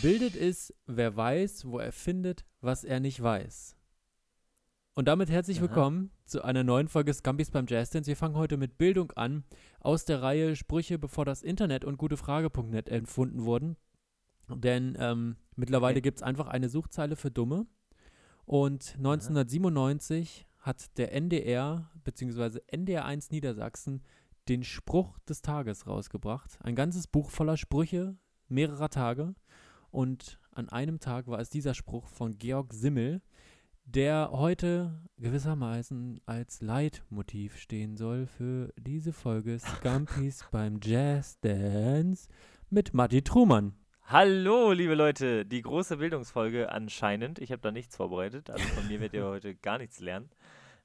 Gebildet ist, wer weiß, wo er findet, was er nicht weiß. Und damit herzlich Aha. willkommen zu einer neuen Folge Scampis beim Jazzdance. Wir fangen heute mit Bildung an, aus der Reihe Sprüche, bevor das Internet und gutefrage.net erfunden wurden. Denn ähm, mittlerweile Okay. gibt es einfach eine Suchzeile für Dumme. Und 1997 hat der NDR bzw. NDR1 Niedersachsen den Spruch des Tages rausgebracht. Ein ganzes Buch voller Sprüche mehrerer Tage. Und an einem Tag war es dieser Spruch von Georg Simmel, der heute gewissermaßen als Leitmotiv stehen soll für diese Folge Scampis beim Jazz Dance mit Matti Trumann. Hallo, liebe Leute, die große Bildungsfolge anscheinend. Ich habe da nichts vorbereitet, also von mir werdet ihr heute gar nichts lernen.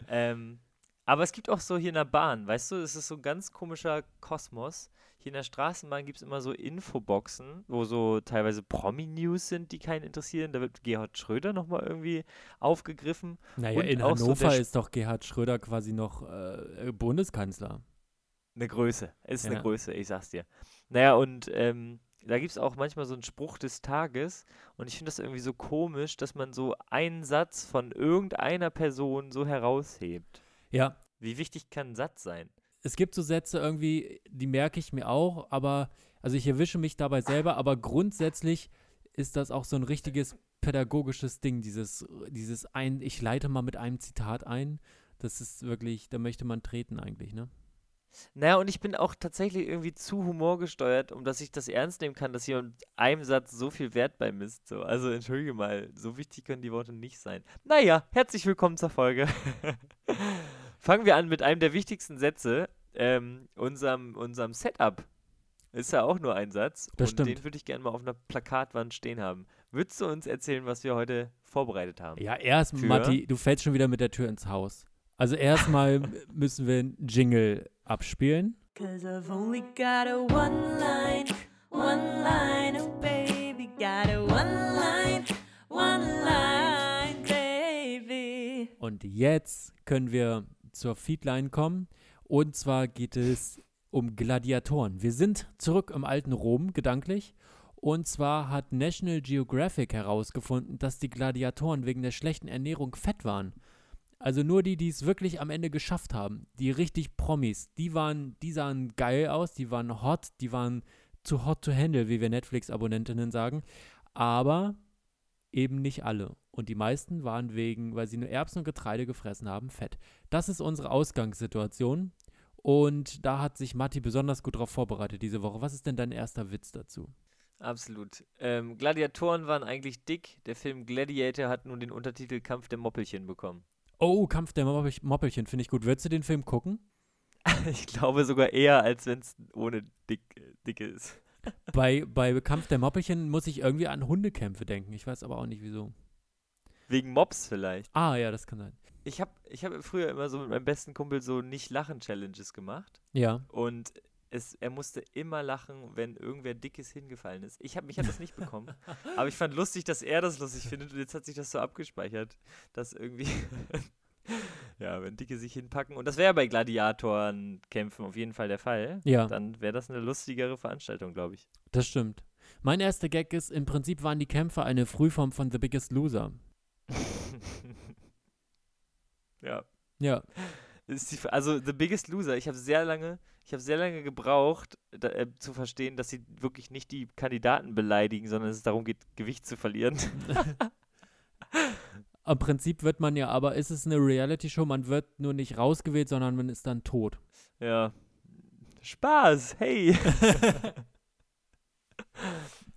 Ähm, aber es gibt auch so hier in der Bahn, weißt du, es ist so ein ganz komischer Kosmos. Hier in der Straßenbahn gibt es immer so Infoboxen, wo so teilweise Promi-News sind, die keinen interessieren. Da wird Gerhard Schröder nochmal irgendwie aufgegriffen. Naja, Und in so Hannover Sch- ist doch Gerhard Schröder quasi noch äh, Bundeskanzler. Eine Größe. Es ist Ja. eine Größe, ich sag's dir. Naja, und ähm, da gibt es auch manchmal so einen Spruch des Tages. Und ich finde das irgendwie so komisch, dass man so einen Satz von irgendeiner Person so heraushebt. Ja, Wie wichtig kann ein Satz sein? es gibt so Sätze irgendwie, die merke ich mir auch, aber, also ich erwische mich dabei selber, aber grundsätzlich ist das auch so ein richtiges pädagogisches Ding, dieses, dieses ein, ich leite mal mit einem Zitat ein. Das ist wirklich, da möchte man treten eigentlich, ne? Naja, und ich bin auch tatsächlich irgendwie zu humorgesteuert, um dass ich das ernst nehmen kann, dass jemand einem Satz so viel Wert beimisst. So. Also entschuldige mal, so wichtig können die Worte nicht sein. Naja, herzlich willkommen zur Folge. Fangen wir an mit einem der wichtigsten Sätze, ähm, unserem, unserem Setup. Ist ja auch nur ein Satz. Das und den stimmt. würde ich gerne mal auf einer Plakatwand stehen haben. Würdest du uns erzählen, was wir heute vorbereitet haben? Ja, erst, Für- Matti, du fällst schon wieder mit der Tür ins Haus. Also erstmal müssen wir einen Jingle abspielen. Cause I've only got a one line, one line, oh baby, got a one line, one line, baby. Und jetzt können wir zur Feedline kommen. Und zwar geht es um Gladiatoren. Wir sind zurück im alten Rom, gedanklich. Und zwar hat National Geographic herausgefunden, dass die Gladiatoren wegen der schlechten Ernährung fett waren. Also nur die, die es wirklich am Ende geschafft haben, die richtig Promis, die waren, die sahen geil aus, die waren hot, die waren zu hot to handle, wie wir Netflix-Abonnentinnen sagen. Aber eben nicht alle. Und die meisten waren wegen, weil sie nur Erbsen und Getreide gefressen haben, fett. Das ist unsere Ausgangssituation. Und da hat sich Matti besonders gut darauf vorbereitet diese Woche. Was ist denn dein erster Witz dazu? Absolut. Ähm, Gladiatoren waren eigentlich dick. Der Film Gladiator hat nun den Untertitel Kampf der Moppelchen bekommen. Oh, Kampf der Moppel Moppelchen, finde ich gut. Würdest du den Film gucken? Ich glaube sogar eher, als wenn es ohne dick, dicke ist. bei, bei Kampf der Moppelchen muss ich irgendwie an Hundekämpfe denken. Ich weiß aber auch nicht wieso. Wegen Mobs vielleicht. Ah, ja, das kann sein. Ich habe ich hab früher immer so mit meinem besten Kumpel so Nicht-Lachen-Challenges gemacht. Ja. Und es, er musste immer lachen, wenn irgendwer Dickes hingefallen ist. Ich hab, mich hat das nicht bekommen. aber ich fand lustig, dass er das lustig findet und jetzt hat sich das so abgespeichert, dass irgendwie. ja, wenn Dicke sich hinpacken. Und das wäre bei Gladiatoren-Kämpfen auf jeden Fall der Fall. Ja, Dann wäre das eine lustigere Veranstaltung, glaube ich. das stimmt. Mein erster Gag ist, im Prinzip waren die Kämpfer eine Frühform von The Biggest Loser. ja. Ja. Die, also The Biggest Loser, ich habe sehr lange, ich habe sehr lange gebraucht, da, äh, zu verstehen, dass sie wirklich nicht die Kandidaten beleidigen, sondern es darum geht, Gewicht zu verlieren. Im Prinzip wird man ja, aber ist es eine Reality-Show, man wird nur nicht rausgewählt, sondern man ist dann tot. ja. Spaß, hey.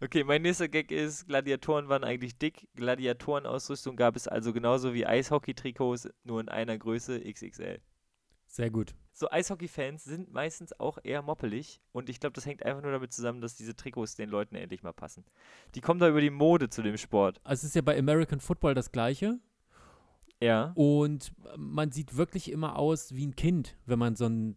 okay, mein nächster Gag ist, Gladiatoren waren eigentlich dick. Gladiatorenausrüstung gab es also genauso wie Eishockey-Trikots, nur in einer Größe XXL. Sehr gut. So Eishockey-Fans sind meistens auch eher moppelig und ich glaube, das hängt einfach nur damit zusammen, dass diese Trikots den Leuten endlich mal passen. Die kommen da über die Mode zu dem Sport. Also es ist ja bei American Football das Gleiche. Ja. Und man sieht wirklich immer aus wie ein Kind, wenn man so ein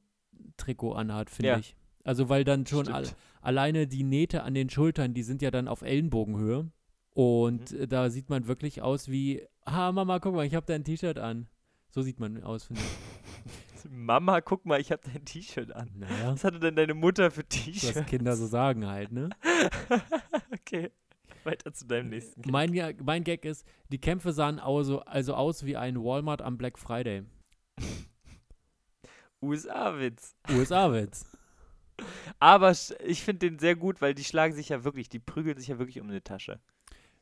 Trikot anhat, finde Ja. ich. Also weil dann schon al alleine die Nähte an den Schultern, die sind ja dann auf Ellenbogenhöhe. Und Mhm. äh, da sieht man wirklich aus wie, ah Mama, guck mal, ich habe dein T-Shirt an. So sieht man aus, finde ich. Mama, guck mal, ich habe dein T-Shirt an. Naja, Was hatte denn deine Mutter für was T-Shirts? Kinder so sagen halt, ne? okay. Weiter zu deinem nächsten. Gag. Mein, mein Gag ist, die Kämpfe sahen also, also aus wie ein Walmart am Black Friday. USA-Witz. USA-Witz. Aber ich finde den sehr gut, weil die schlagen sich ja wirklich, die prügeln sich ja wirklich um eine Tasche.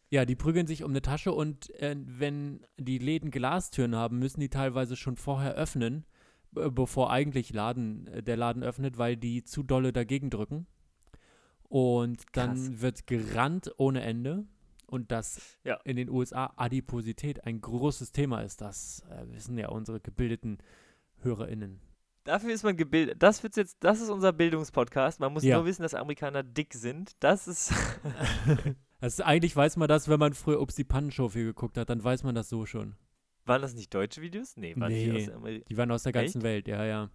Ja, die prügeln sich um eine Tasche und äh, wenn die Läden Glastüren haben, müssen die teilweise schon vorher öffnen, bevor eigentlich Laden, äh, der Laden öffnet, weil die zu dolle dagegen drücken. Und dann Krass. wird gerannt ohne Ende. Und dass Ja. in den USA Adiposität ein großes Thema ist, das äh, wissen ja unsere gebildeten HörerInnen. Dafür ist man gebildet. Das wird's jetzt, das ist unser Bildungspodcast. Man muss Ja. nur wissen, dass Amerikaner dick sind. Das ist. Also eigentlich weiß man das, wenn man früher Ups die Pannenshow viel geguckt hat, dann weiß man das so schon. Waren das nicht deutsche Videos? Nee, waren die Nee. aus Ameri Die waren aus der ganzen Echt? Welt, ja, ja.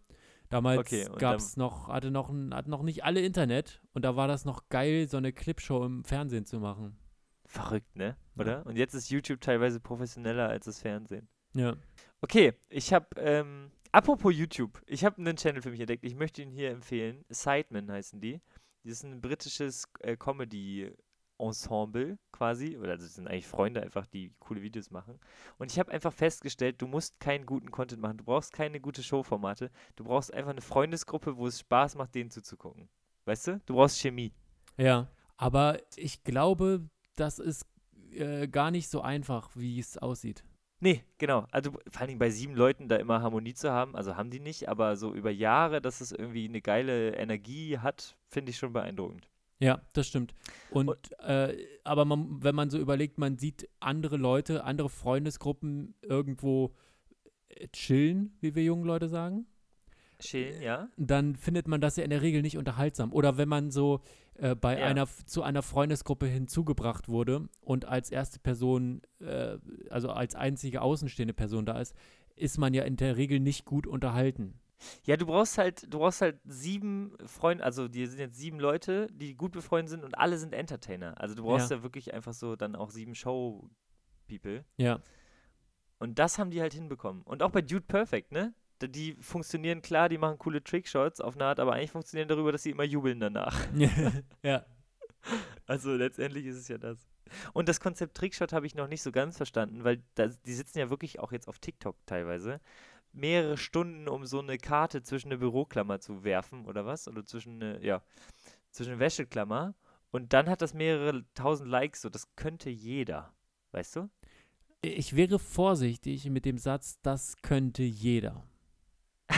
Damals Okay, gab es noch, hatte noch, hatten noch nicht alle Internet und da war das noch geil, so eine Clipshow im Fernsehen zu machen. Verrückt, ne? Ja. Oder? Und jetzt ist YouTube teilweise professioneller als das Fernsehen. Ja. Okay, ich habe, ähm, apropos YouTube, ich habe einen Channel für mich entdeckt. Ich möchte ihn hier empfehlen. Sidemen heißen die. Das ist ein britisches äh, Comedy-Ensemble quasi. Oder das sind eigentlich Freunde einfach, die coole Videos machen. Und ich habe einfach festgestellt, du musst keinen guten Content machen. Du brauchst keine gute Showformate. Du brauchst einfach eine Freundesgruppe, wo es Spaß macht, denen zuzugucken. Weißt du? Du brauchst Chemie. Ja. Aber ich glaube, das ist äh, gar nicht so einfach, wie es aussieht. Nee, genau. Also vor allen Dingen bei sieben Leuten da immer Harmonie zu haben, also haben die nicht, aber so über Jahre, dass es irgendwie eine geile Energie hat, finde ich schon beeindruckend. Ja, das stimmt. Und, äh, aber man, wenn man so überlegt, man sieht andere Leute, andere Freundesgruppen irgendwo äh, chillen, wie wir jungen Leute sagen. Schön, ja. dann findet man das ja in der Regel nicht unterhaltsam. Oder wenn man so äh, bei Ja. einer zu einer Freundesgruppe hinzugebracht wurde und als erste Person, äh, also als einzige außenstehende Person da ist, ist man ja in der Regel nicht gut unterhalten. Ja, du brauchst halt, du brauchst halt sieben Freunde, also die sind jetzt sieben Leute, die gut befreundet sind und alle sind Entertainer. Also du brauchst ja, wirklich einfach so dann auch sieben Show-People. Ja, Und das haben die halt hinbekommen. Und auch bei Dude Perfect, ne? Die funktionieren klar, die machen coole Trickshots auf eine Art, aber eigentlich funktionieren darüber, dass sie immer jubeln danach. ja, Also letztendlich ist es ja das. Und das Konzept Trickshot habe ich noch nicht so ganz verstanden, weil da, die sitzen ja wirklich auch jetzt auf TikTok teilweise. Mehrere Stunden, um so eine Karte zwischen eine Büroklammer zu werfen oder was? Oder zwischen eine, ja, zwischen eine Wäscheklammer. Und dann hat das mehrere tausend Likes, so das könnte jeder. Weißt du? ich wäre vorsichtig mit dem Satz, das könnte jeder.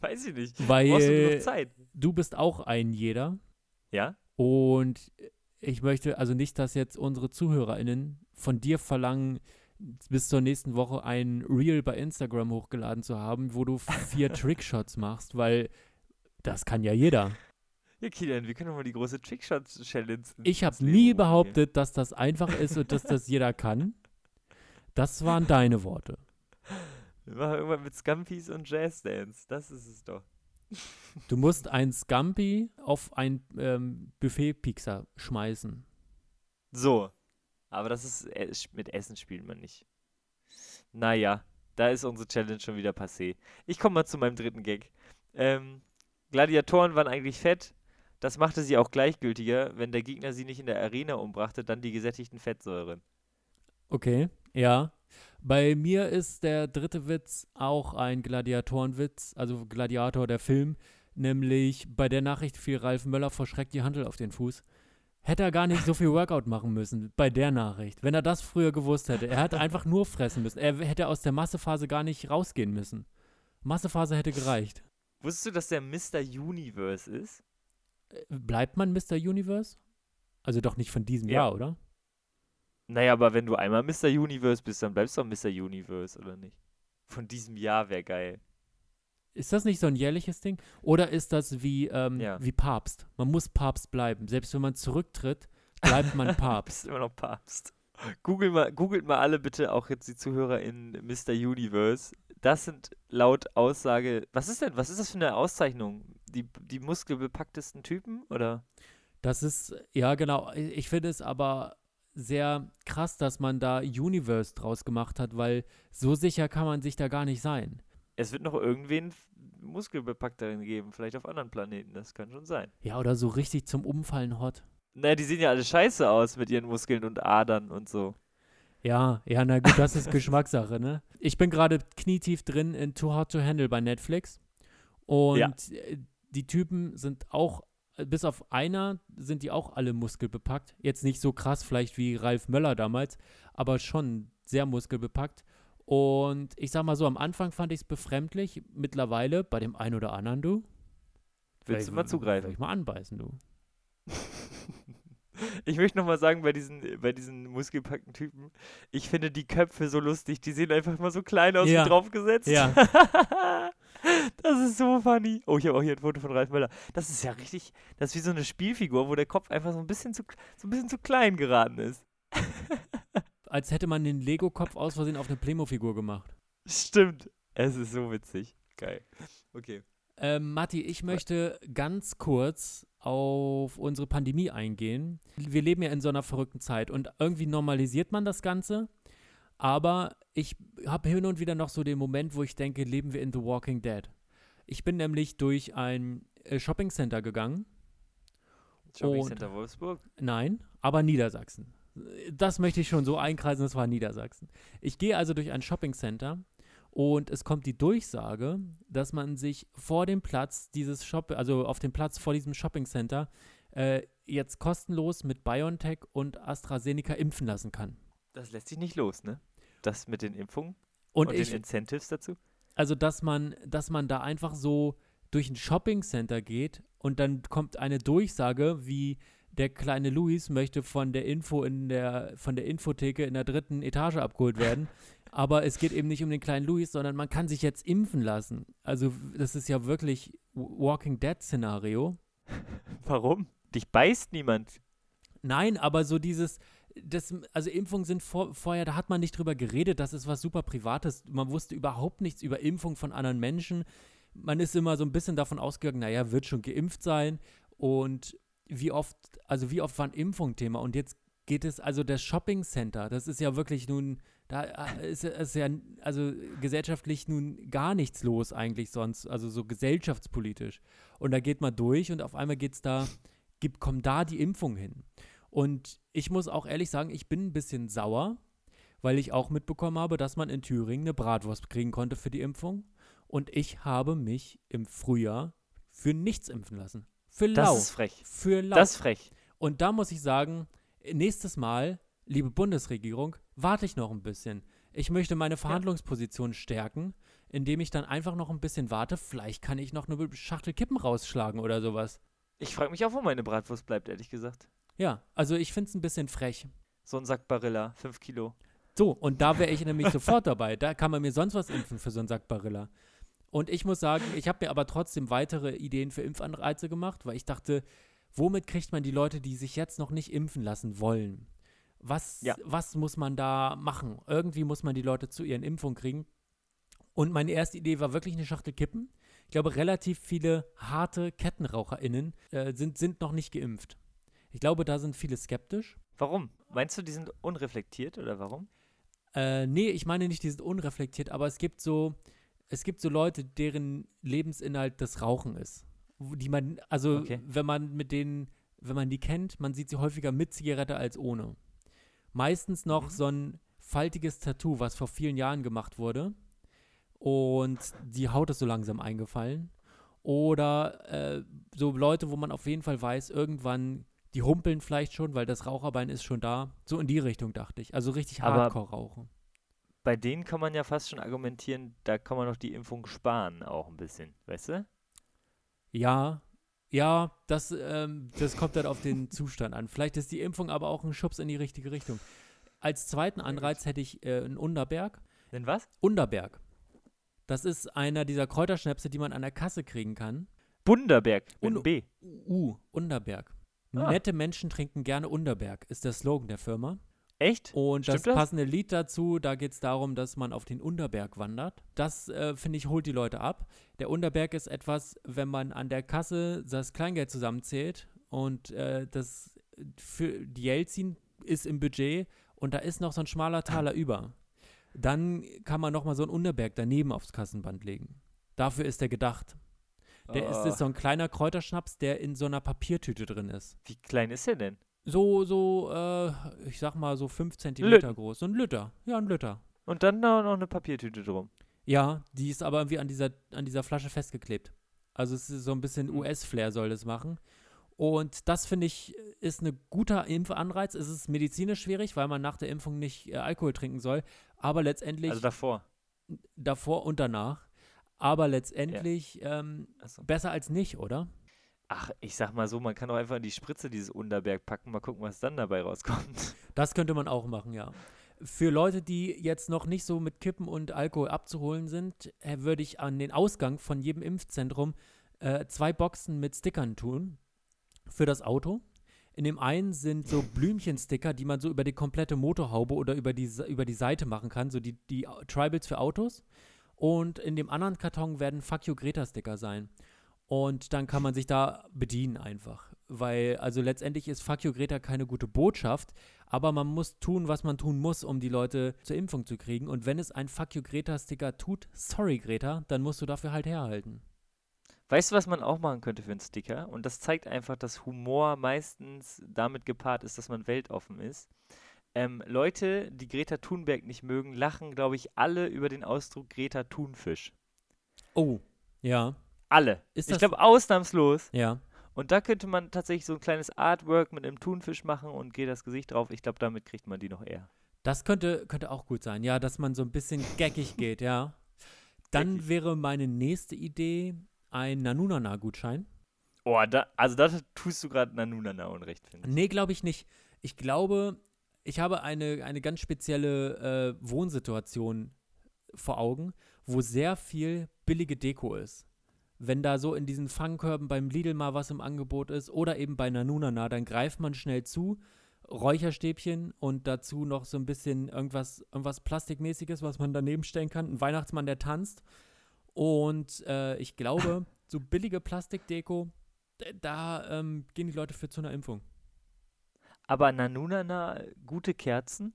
Weiß ich nicht. Weil du du bist auch ein jeder Ja? und ich möchte also nicht, dass jetzt unsere ZuhörerInnen von dir verlangen, bis zur nächsten Woche ein Reel bei Instagram hochgeladen zu haben, wo du vier Trickshots machst, weil das kann ja jeder. Ja, Kilian, wir können doch mal die große Trickshot-Challenge. Ich habe nie behauptet, dass das einfach ist und dass das jeder kann. Das waren deine Worte. Wir machen irgendwann mit Scampis und Jazzdance. Das ist es doch. Du musst ein Scampi auf ein ähm, Buffet-Pixar schmeißen. So. Aber das ist, äh, mit Essen spielt man nicht. Naja, da ist unsere Challenge schon wieder passé. Ich komme mal zu meinem dritten Gag. Ähm, Gladiatoren waren eigentlich fett. Das machte sie auch gleichgültiger, wenn der Gegner sie nicht in der Arena umbrachte, dann die gesättigten Fettsäuren. Okay, ja. Bei mir ist der dritte Witz auch ein Gladiatorenwitz, also Gladiator der Film, nämlich bei der Nachricht fiel Ralf Möller vor Schreck die Handel auf den Fuß. Hätte er gar nicht so viel Workout machen müssen bei der Nachricht, wenn er das früher gewusst hätte. Er hätte einfach nur fressen müssen. Er hätte aus der Massephase gar nicht rausgehen müssen. Massephase hätte gereicht. Wusstest du, dass der Mr. Universe ist? Äh, Bleibt man Mr. Universe? Also doch nicht von diesem Ja. Jahr, oder? Naja, aber wenn du einmal Mr. Universe bist, dann bleibst du auch Mr. Universe, oder nicht? Von diesem Jahr wäre geil. Ist das nicht so ein jährliches Ding? Oder ist das wie, ähm, Ja. wie Papst? Man muss Papst bleiben. Selbst wenn man zurücktritt, bleibt man Papst. immer noch Papst. Google mal, googelt mal alle bitte, auch jetzt die Zuhörer in Mr. Universe. Das sind laut Aussage, was ist denn, was ist das für eine Auszeichnung? Die, die muskelbepacktesten Typen, oder? Das ist, ja genau. Ich finde es aber sehr krass, dass man da Universe draus gemacht hat, weil so sicher kann man sich da gar nicht sein. Es wird noch irgendwen muskelbepackteren geben, vielleicht auf anderen Planeten, das kann schon sein. Ja, oder so richtig zum Umfallen hot. Na, die sehen ja alle scheiße aus mit ihren Muskeln und Adern und so. Ja, ja, na gut, das ist Geschmackssache, ne? Ich bin gerade knietief drin in Too Hot to Handle bei Netflix. Und Ja. äh, die Typen sind auch, äh, bis auf einer sind die auch alle muskelbepackt. Jetzt nicht so krass vielleicht wie Ralf Möller damals, aber schon sehr muskelbepackt. Und ich sag mal so, am Anfang fand ich es befremdlich. Mittlerweile bei dem einen oder anderen, du. Willst du mal Will zugreifen? ich mal anbeißen, du. Ich möchte nochmal sagen, bei diesen, bei diesen muskelpackten Typen, ich finde die Köpfe so lustig. Die sehen einfach mal so klein aus Ja. wie draufgesetzt. Ja. das ist so funny. Oh, ich habe auch hier ein Foto von Ralf Möller. Das ist ja richtig, das ist wie so eine Spielfigur, wo der Kopf einfach so ein bisschen zu, so ein bisschen zu klein geraten ist. Als hätte man den Lego-Kopf aus Versehen auf eine Playmo-Figur gemacht. Stimmt. Es ist so witzig. Geil. Okay. Ähm, Matti, ich möchte ganz kurz auf unsere Pandemie eingehen. Wir leben ja in so einer verrückten Zeit und irgendwie normalisiert man das Ganze. Aber ich habe hin und wieder noch so den Moment, wo ich denke, leben wir in The Walking Dead. Ich bin nämlich durch ein äh, Shoppingcenter gegangen. Shopping Center Wolfsburg. Nein, aber Niedersachsen. Das möchte ich schon so einkreisen, das war Niedersachsen. Ich gehe also durch ein Shoppingcenter und es kommt die Durchsage, dass man sich vor dem Platz dieses Shop, also auf dem Platz vor diesem Shoppingcenter, äh, jetzt kostenlos mit BioNTech und AstraZeneca impfen lassen kann. Das lässt sich nicht los, ne? Das mit den Impfungen Und, und, ich, den Incentives dazu. also dass man, dass man da einfach so durch ein Shoppingcenter geht und dann kommt eine Durchsage wie der kleine Luis möchte von der Info in der von der Infotheke in der dritten Etage abgeholt werden, aber es geht eben nicht um den kleinen Luis, sondern man kann sich jetzt impfen lassen. Also das ist ja wirklich Walking Dead Szenario. Warum? Dich beißt niemand. Nein, aber so dieses, das, also Impfungen sind vor, vorher, da hat man nicht drüber geredet, das ist was super Privates. Man wusste überhaupt nichts über Impfung von anderen Menschen. Man ist immer so ein bisschen davon ausgegangen, naja, wird schon geimpft sein. Und wie oft, also wie oft war ein Impfung Thema? Und jetzt geht es, also das Shopping Center, das ist ja wirklich nun, da äh, ist, ist ja, also gesellschaftlich nun gar nichts los eigentlich sonst, also so gesellschaftspolitisch. Und da geht man durch und auf einmal geht es da, gibt, kommt da die Impfung hin. Und ich muss auch ehrlich sagen, ich bin ein bisschen sauer, weil ich auch mitbekommen habe, dass man in Thüringen eine Bratwurst kriegen konnte für die Impfung. Und ich habe mich im Frühjahr für nichts impfen lassen. Für Das lau. ist frech. Für lau. Das ist frech. Und da muss ich sagen, nächstes Mal, liebe Bundesregierung, warte ich noch ein bisschen. Ich möchte meine Verhandlungsposition stärken, indem ich dann einfach noch ein bisschen warte. Vielleicht kann ich noch eine Schachtel Kippen rausschlagen oder sowas. Ich frage mich auch, wo meine Bratwurst bleibt, ehrlich gesagt. Ja, also ich finde es ein bisschen frech. So ein Sack Barilla, 5 Kilo. So, und da wäre ich nämlich sofort dabei. Da kann man mir sonst was impfen für so einen Sack Barilla. Und ich muss sagen, ich habe mir aber trotzdem weitere Ideen für Impfanreize gemacht, weil ich dachte, womit kriegt man die Leute, die sich jetzt noch nicht impfen lassen wollen? Was, Ja. was muss man da machen? Irgendwie muss man die Leute zu ihren Impfungen kriegen. Und meine erste Idee war wirklich eine Schachtel Kippen. Ich glaube, relativ viele harte KettenraucherInnen äh, sind, sind noch nicht geimpft. Ich glaube, da sind viele skeptisch. Warum? Meinst du, die sind unreflektiert oder warum? Äh, nee, ich meine nicht, die sind unreflektiert, aber es gibt so, es gibt so Leute, deren Lebensinhalt das Rauchen ist. Die man, also Okay. wenn man mit denen, wenn man die kennt, man sieht sie häufiger mit Zigarette als ohne. Meistens noch Mhm. so ein faltiges Tattoo, was vor vielen Jahren gemacht wurde. Und die Haut ist so langsam eingefallen. Oder äh, so Leute, wo man auf jeden Fall weiß, irgendwann, die humpeln vielleicht schon, weil das Raucherbein ist schon da. So in die Richtung dachte ich. Also richtig Aber- Hardcore rauchen. Bei denen kann man ja fast schon argumentieren, da kann man doch die Impfung sparen, auch ein bisschen, weißt du? Ja, ja, das, ähm, das kommt dann auf den Zustand an. Vielleicht ist die Impfung aber auch ein Schubs in die richtige Richtung. Als zweiten Anreiz hätte ich äh, einen Unterberg. Denn was? Unterberg. Das ist einer dieser Kräuterschnäpse, die man an der Kasse kriegen kann. Bunderberg Un- B. Uh, Unterberg. Ah. Nette Menschen trinken gerne Unterberg, ist der Slogan der Firma. Echt? Und das Stimmt das? passende Lied dazu, da geht es darum, dass man auf den Unterberg wandert. Das, äh, finde ich, holt die Leute ab. Der Unterberg ist etwas, wenn man an der Kasse das Kleingeld zusammenzählt und äh, das für die Jelzin ist im Budget und da ist noch so ein schmaler Taler über. Dann kann man noch mal so einen Unterberg daneben aufs Kassenband legen. Dafür ist er gedacht. Der ist, Oh, ist so ein kleiner Kräuterschnaps, der in so einer Papiertüte drin ist. Wie klein ist er denn? So, so, äh, ich sag mal so 5 Zentimeter groß. So ein Lütter. Ja, ein Lütter. Und dann noch, noch eine Papiertüte drum. Ja, die ist aber irgendwie an dieser, an dieser Flasche festgeklebt. Also es ist so ein bisschen. US-Flair soll das machen. Und das finde ich ist ein guter Impfanreiz. Es ist medizinisch schwierig, weil man nach der Impfung nicht äh, Alkohol trinken soll. Aber letztendlich Also davor. davor und danach. Aber letztendlich ähm, Achso. besser als nicht, oder? Ach, ich sag mal so, man kann doch einfach in die Spritze dieses Unterberg packen, mal gucken, was dann dabei rauskommt. Das könnte man auch machen, ja. Für Leute, die jetzt noch nicht so mit Kippen und Alkohol abzuholen sind, äh, würde ich an den Ausgang von jedem Impfzentrum äh, zwei Boxen mit Stickern tun für das Auto. In dem einen sind so Blümchensticker, die man so über die komplette Motorhaube oder über die, über die Seite machen kann, so die, die Tribals für Autos. Und in dem anderen Karton werden Fuck You Greta-Sticker sein. Und dann kann man sich da bedienen einfach. Weil, also letztendlich ist Fuck You Greta keine gute Botschaft, aber man muss tun, was man tun muss, um die Leute zur Impfung zu kriegen. Und wenn es ein Fuck You Greta-Sticker tut, sorry Greta, dann musst du dafür halt herhalten. Weißt du, was man auch machen könnte für einen Sticker? Und das zeigt einfach, dass Humor meistens damit gepaart ist, dass man weltoffen ist. Ähm, Leute, die Greta Thunberg nicht mögen, lachen, glaube ich, alle über den Ausdruck Greta Thunfisch. Oh, ja. Alle. Ist ich das- glaube, ausnahmslos. Ja. Und da könnte man tatsächlich so ein kleines Artwork mit einem Thunfisch machen und Gretas Gesicht drauf. Ich glaube, damit kriegt man die noch eher. Das könnte, könnte auch gut sein, ja, dass man so ein bisschen geckig geht, ja. Dann Geckig. wäre meine nächste Idee ein Nanunana-Gutschein. Oh, da, also da tust du gerade Nanunana unrecht, finde ich. Nee, glaube ich nicht. Ich glaube, ich habe eine, eine ganz spezielle äh, Wohnsituation vor Augen, wo sehr viel billige Deko ist. Wenn da so in diesen Fangkörben beim Lidl mal was im Angebot ist oder eben bei Nanunana, dann greift man schnell zu, Räucherstäbchen und dazu noch so ein bisschen irgendwas, irgendwas Plastikmäßiges, was man daneben stellen kann. Ein Weihnachtsmann, der tanzt. Und äh, ich glaube, so billige Plastikdeko, da ähm, gehen die Leute für zu einer Impfung. Aber Nanunana, gute Kerzen.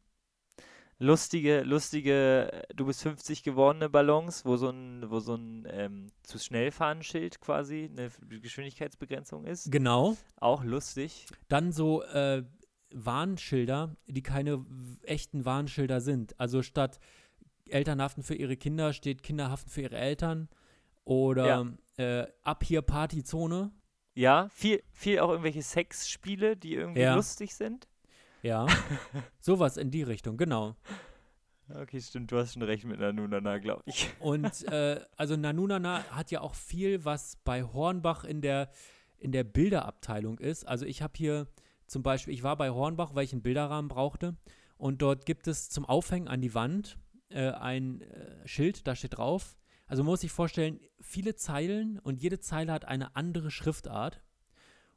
Lustige, lustige, äh, du bist 50 gewordene Ballons, wo so ein, wo so ein ähm, zu schnell fahren Schild quasi eine Geschwindigkeitsbegrenzung ist. Genau. Auch lustig. Dann so äh, Warnschilder, die keine echten Warnschilder sind. Also statt Eltern haften für ihre Kinder steht Kinder haften für ihre Eltern. Oder äh, ab hier Partyzone. Ja, viel, viel auch irgendwelche Sexspiele, die irgendwie Ja. lustig sind. Ja. Sowas in die Richtung, genau. Okay, stimmt, du hast schon recht mit Nanunana, glaube ich. Und äh, also Nanunana hat ja auch viel, was bei Hornbach in der, in der Bilderabteilung ist. Also ich habe hier zum Beispiel, ich war bei Hornbach, weil ich einen Bilderrahmen brauchte. Und dort gibt es zum Aufhängen an die Wand äh, ein äh, Schild, da steht drauf. Also man muss sich vorstellen, viele Zeilen und jede Zeile hat eine andere Schriftart.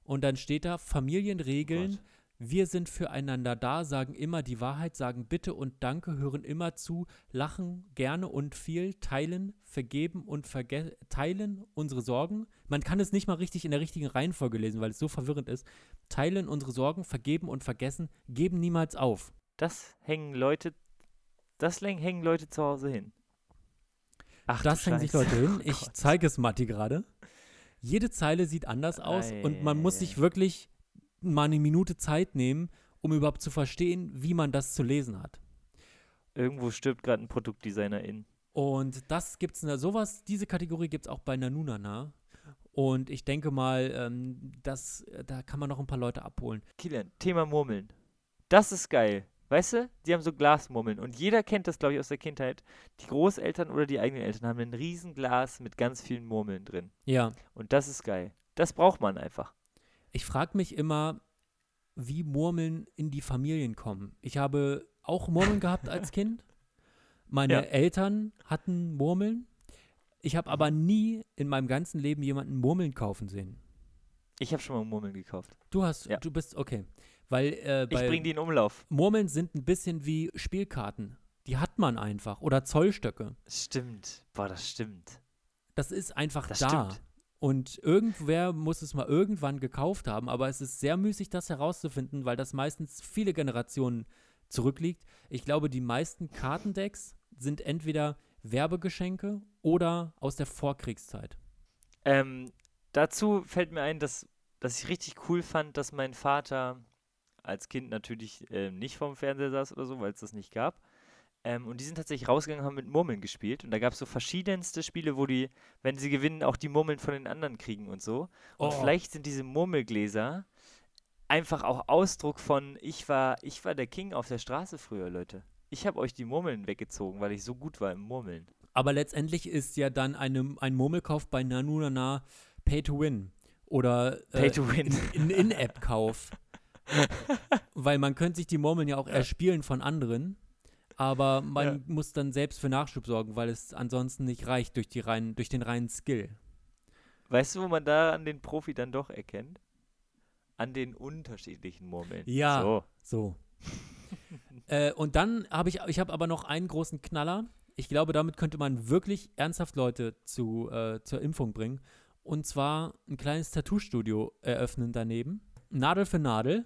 Und dann steht da Familienregeln, Gott. Wir sind füreinander da, sagen immer die Wahrheit, sagen Bitte und Danke, hören immer zu, lachen gerne und viel, teilen, vergeben und verge teilen unsere Sorgen. Man kann es nicht mal richtig in der richtigen Reihenfolge lesen, weil es so verwirrend ist. Teilen unsere Sorgen, vergeben und vergessen, geben niemals auf. Das hängen Leute, das hängen Leute zu Hause hin. Ach, das hängen sich. Leute hin. Oh Ich Gott. zeige es Matti gerade. Jede Zeile sieht anders aus und man muss sich Ei. wirklich mal eine Minute Zeit nehmen, um überhaupt zu verstehen, wie man das zu lesen hat. Irgendwo stirbt gerade ein Produktdesigner in. Und das gibt's na, sowas, diese Kategorie gibt es auch bei Nanunana. Und ich denke mal, ähm, das, äh, da kann man noch ein paar Leute abholen. Kilian, Thema Murmeln. Das ist geil. Weißt du, die haben so Glasmurmeln und jeder kennt das, glaube ich, aus der Kindheit. Die Großeltern oder die eigenen Eltern haben ein riesen Glas mit ganz vielen Murmeln drin. Ja, Und das ist geil. Das braucht man einfach. Ich frage mich immer, wie Murmeln in die Familien kommen. Ich habe auch Murmeln gehabt als Kind. Meine Ja. Eltern hatten Murmeln. Ich habe aber nie in meinem ganzen Leben jemanden Murmeln kaufen sehen. Ich habe schon mal Murmeln gekauft. Du hast, Ja. du bist, okay. Weil äh, Ich bringe die in Umlauf. Murmeln sind ein bisschen wie Spielkarten. Die hat man einfach. Oder Zollstöcke. Stimmt. Boah, das stimmt. Das ist einfach Das da. stimmt. Und irgendwer muss es mal irgendwann gekauft haben, aber es ist sehr müßig, das herauszufinden, weil das meistens viele Generationen zurückliegt. Ich glaube, die meisten Kartendecks sind entweder Werbegeschenke oder aus der Vorkriegszeit. Ähm, dazu fällt mir ein, dass, dass ich richtig cool fand, dass mein Vater als Kind natürlich äh, nicht vorm Fernseher saß oder so, weil es das nicht gab. Ähm, und die sind tatsächlich rausgegangen, haben mit Murmeln gespielt. Und da gab es so verschiedenste Spiele, wo die, wenn sie gewinnen, auch die Murmeln von den anderen kriegen und so. Und Oh. vielleicht sind diese Murmelgläser einfach auch Ausdruck von, ich war, ich war der King auf der Straße früher, Leute. Ich habe euch die Murmeln weggezogen, weil ich so gut war im Murmeln. Aber letztendlich ist ja dann eine, ein Murmelkauf bei Nanunana Pay to Win. Oder äh, Pay to win. ein In-App-Kauf. Weil man könnte sich die Murmeln ja auch erspielen von anderen. Aber man Ja. muss dann selbst für Nachschub sorgen, weil es ansonsten nicht reicht durch, die reinen, durch den reinen Skill. Weißt du, wo man da an den Profi dann doch erkennt? An den unterschiedlichen Murmeln. Ja. So. So. äh, und dann habe ich, ich habe aber noch einen großen Knaller. Ich glaube, damit könnte man wirklich ernsthaft Leute zu, äh, zur Impfung bringen. Und zwar ein kleines Tattoo-Studio eröffnen daneben. Nadel für Nadel.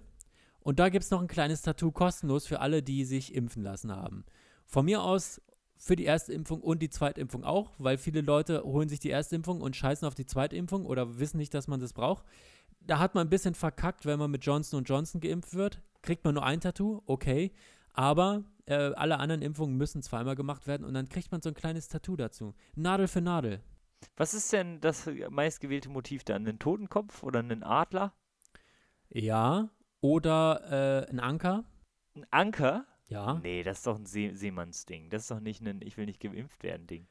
Und da gibt es noch ein kleines Tattoo kostenlos für alle, die sich impfen lassen haben. Von mir aus für die erste Impfung und die zweite Impfung auch, weil viele Leute holen sich die erste Impfung und scheißen auf die zweite Impfung oder wissen nicht, dass man das braucht. Da hat man ein bisschen verkackt, wenn man mit Johnson Johnson geimpft wird. Kriegt man nur ein Tattoo, okay. Aber äh, alle anderen Impfungen müssen zweimal gemacht werden und dann kriegt man so ein kleines Tattoo dazu. Nadel für Nadel. Was ist denn das meistgewählte Motiv dann? Ein Totenkopf oder ein Adler? Ja. Oder äh, ein Anker. Ein Anker? Ja. Nee, das ist doch ein See Seemannsding. Das ist doch nicht ein Ich will nicht geimpft werden Ding.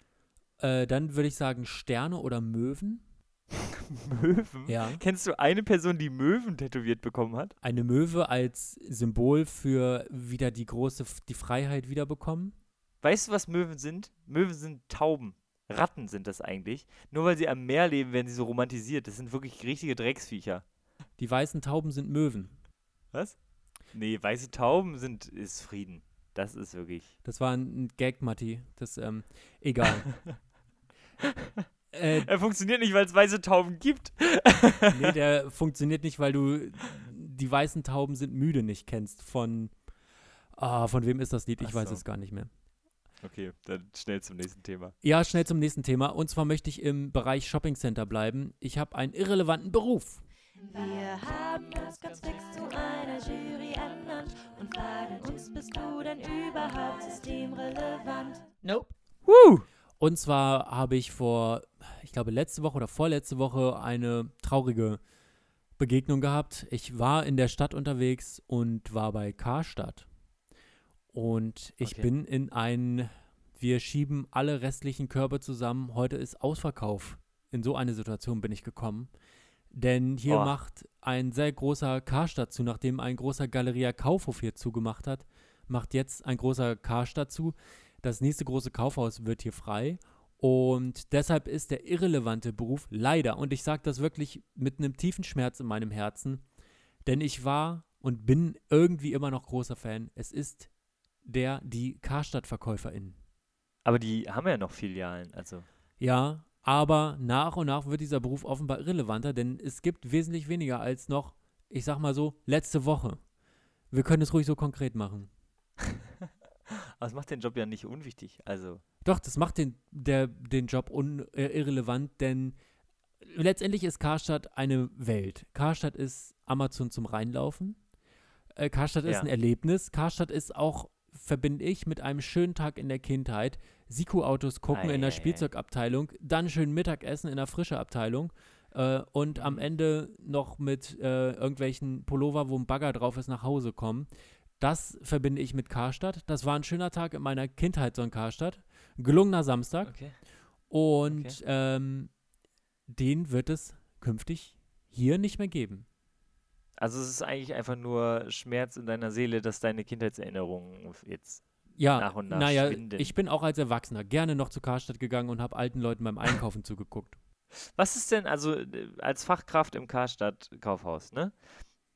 Äh, dann würde ich sagen Sterne oder Möwen. Möwen? Ja. Kennst du eine Person, die Möwen tätowiert bekommen hat? Eine Möwe als Symbol für wieder die große, die Freiheit wiederbekommen. Weißt du, was Möwen sind? Möwen sind Tauben. Ratten sind das eigentlich. Nur weil sie am Meer leben, werden sie so romantisiert. Das sind wirklich richtige Drecksviecher. Die weißen Tauben sind Möwen. Was? Nee, weiße Tauben sind ist Frieden. Das ist wirklich. Das war ein Gag, Matti. Das, ähm, egal. äh, Er funktioniert nicht, weil es weiße Tauben gibt. nee, der funktioniert nicht, weil du die weißen Tauben sind müde nicht kennst. Von, ah, von wem ist das Lied? Ich Ach weiß so. es gar nicht mehr. Okay, dann schnell zum nächsten Thema. Ja, schnell zum nächsten Thema. Und zwar möchte ich im Bereich Shopping Center bleiben. Ich habe einen irrelevanten Beruf. Wir haben uns ganz fix zu einer Jury ernannt und fragen uns, bist du denn überhaupt systemrelevant? Nope. Woo! Und zwar habe ich vor, ich glaube, letzte Woche oder vorletzte Woche eine traurige Begegnung gehabt. Ich war in der Stadt unterwegs und war bei Karstadt. Und ich Okay. bin in ein, wir schieben alle restlichen Körbe zusammen, heute ist Ausverkauf. In so eine Situation bin ich gekommen. Denn hier Oh. macht ein sehr großer Karstadt zu, nachdem ein großer Galeria Kaufhof hier zugemacht hat, macht jetzt ein großer Karstadt zu. Das nächste große Kaufhaus wird hier frei. Und deshalb ist der irrelevante Beruf leider, und ich sage das wirklich mit einem tiefen Schmerz in meinem Herzen, denn ich war und bin irgendwie immer noch großer Fan. Es ist der, die Karstadt-VerkäuferInnen. Aber die haben ja noch Filialen, also. Ja, aber nach und nach wird dieser Beruf offenbar irrelevanter, denn es gibt wesentlich weniger als noch, ich sag mal so, letzte Woche. Wir können es ruhig so konkret machen. Aber es macht den Job ja nicht unwichtig. Also. Doch, das macht den, der, den Job un, äh, irrelevant, denn letztendlich ist Karstadt eine Welt. Karstadt ist Amazon zum Reinlaufen. Äh, Karstadt ist Ja. ein Erlebnis. Karstadt ist auch, verbinde ich, mit einem schönen Tag in der Kindheit. Siku-Autos gucken in der Ei, ei, ei. Spielzeugabteilung, dann schön Mittagessen in der frische Abteilung äh, und am Mhm. Ende noch mit äh, irgendwelchen Pullover, wo ein Bagger drauf ist, nach Hause kommen. Das verbinde ich mit Karstadt. Das war ein schöner Tag in meiner Kindheit, so ein Karstadt. Gelungener Samstag. Okay. Und Okay. ähm, den wird es künftig hier nicht mehr geben. Also es ist eigentlich einfach nur Schmerz in deiner Seele, dass deine Kindheitserinnerungen jetzt. Ja, Nach und nach naja, schwinden. ich bin auch als Erwachsener gerne noch zu Karstadt gegangen und habe alten Leuten beim Einkaufen zugeguckt. Was ist denn, also als Fachkraft im Karstadt Kaufhaus, ne?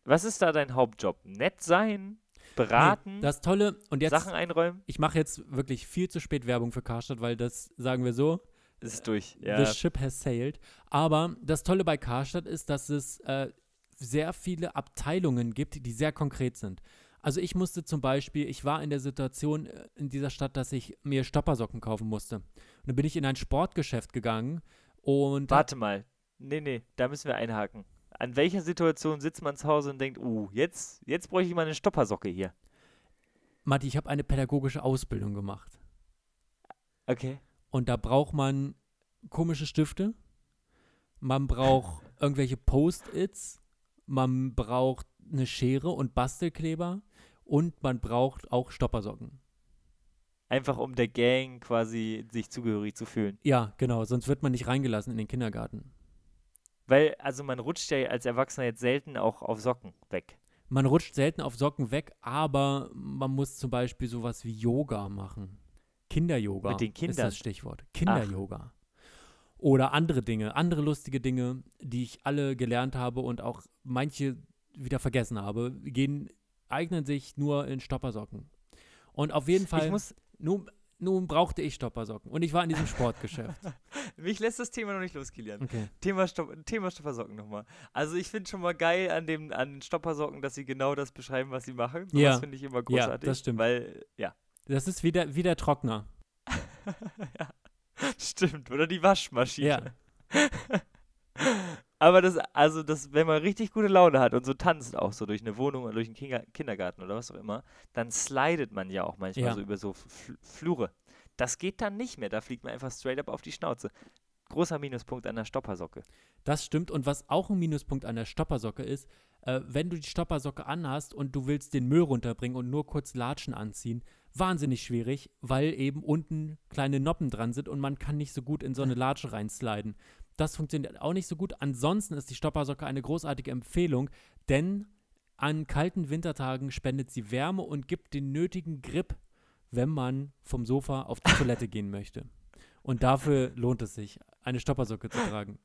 Was ist da dein Hauptjob? Nett sein? Beraten? Nee, das Tolle, und jetzt, Sachen einräumen? ich mache jetzt wirklich viel zu spät Werbung für Karstadt, weil das, sagen wir so, ist durch. Ja. The ship has sailed. Aber das Tolle bei Karstadt ist, dass es äh, sehr viele Abteilungen gibt, die sehr konkret sind. Also ich musste zum Beispiel, ich war in der Situation äh, in dieser Stadt, dass ich mir Stoppersocken kaufen musste. Und dann bin ich in ein Sportgeschäft gegangen und Warte mal. Nee, nee, da müssen wir einhaken. an welcher Situation sitzt man zu Hause und denkt, uh, jetzt, jetzt bräuchte ich mal eine Stoppersocke hier. Matti, ich habe eine pädagogische Ausbildung gemacht. Okay. Und da braucht man komische Stifte, man braucht irgendwelche Post-its, man braucht eine Schere und Bastelkleber und man braucht auch Stoppersocken. Einfach um der Gang quasi sich zugehörig zu fühlen. Ja, genau, sonst wird man nicht reingelassen in den Kindergarten. Weil, also man rutscht ja als Erwachsener jetzt selten auch auf Socken weg. Man rutscht selten auf Socken weg, aber man muss zum Beispiel sowas wie Yoga machen. Kinder-Yoga Mit den ist Kindern? das Stichwort. Kinder-Yoga. Oder andere Dinge, andere lustige Dinge, die ich alle gelernt habe und auch manche wieder vergessen habe, gehen, eignen sich nur in Stoppersocken. Und auf jeden Fall, nun, nun brauchte ich Stoppersocken. Und ich war in diesem Sportgeschäft. mich lässt das Thema noch nicht los, Kilian. Okay. Thema, Stopp, Thema Stoppersocken nochmal. Also ich finde schon mal geil an, dem, an den Stoppersocken, dass sie genau das beschreiben, was sie machen. So Ja. finde ich immer Ja, großartig. das stimmt. Weil, ja, Das ist wie der, wie der Trockner. ja. Stimmt. Oder die Waschmaschine. Ja. Aber das, also das, wenn man richtig gute Laune hat und so tanzt auch so durch eine Wohnung oder durch einen Kinder Kindergarten oder was auch immer, dann slidet man ja auch manchmal Ja. so über so Fl Flure. Das geht dann nicht mehr. Da fliegt man einfach straight up auf die Schnauze. Großer Minuspunkt an der Stoppersocke. Das stimmt. Und was auch ein Minuspunkt an der Stoppersocke ist, äh, wenn du die Stoppersocke anhast und du willst den Müll runterbringen und nur kurz Latschen anziehen, wahnsinnig schwierig, weil eben unten kleine Noppen dran sind und man kann nicht so gut in so eine Latsche reinsliden. Das funktioniert auch nicht so gut. Ansonsten ist die Stoppersocke eine großartige Empfehlung, denn an kalten Wintertagen spendet sie Wärme und gibt den nötigen Grip, wenn man vom Sofa auf die Toilette gehen möchte. Und dafür lohnt es sich, eine Stoppersocke zu tragen.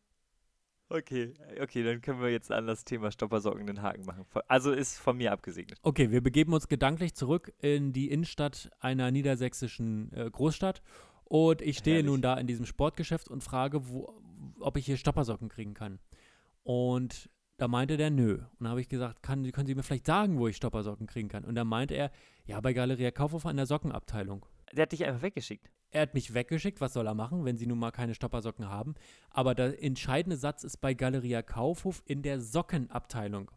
Okay, okay, dann können wir jetzt an das Thema Stoppersocken den Haken machen. Also ist von mir abgesegnet. Okay, wir begeben uns gedanklich zurück in die Innenstadt einer niedersächsischen äh, Großstadt. Und ich stehe Herrlich. nun da in diesem Sportgeschäft und frage, wo, ob ich hier Stoppersocken kriegen kann. Und da meinte der, nö. Und dann habe ich gesagt, kann, können Sie mir vielleicht sagen, wo ich Stoppersocken kriegen kann? Und dann meinte er, ja, bei Galeria Kaufhof an der Sockenabteilung. Der hat dich einfach weggeschickt. Er hat mich weggeschickt, was soll er machen, wenn sie nun mal keine Stoppersocken haben. Aber der entscheidende Satz ist bei Galeria Kaufhof in der Sockenabteilung.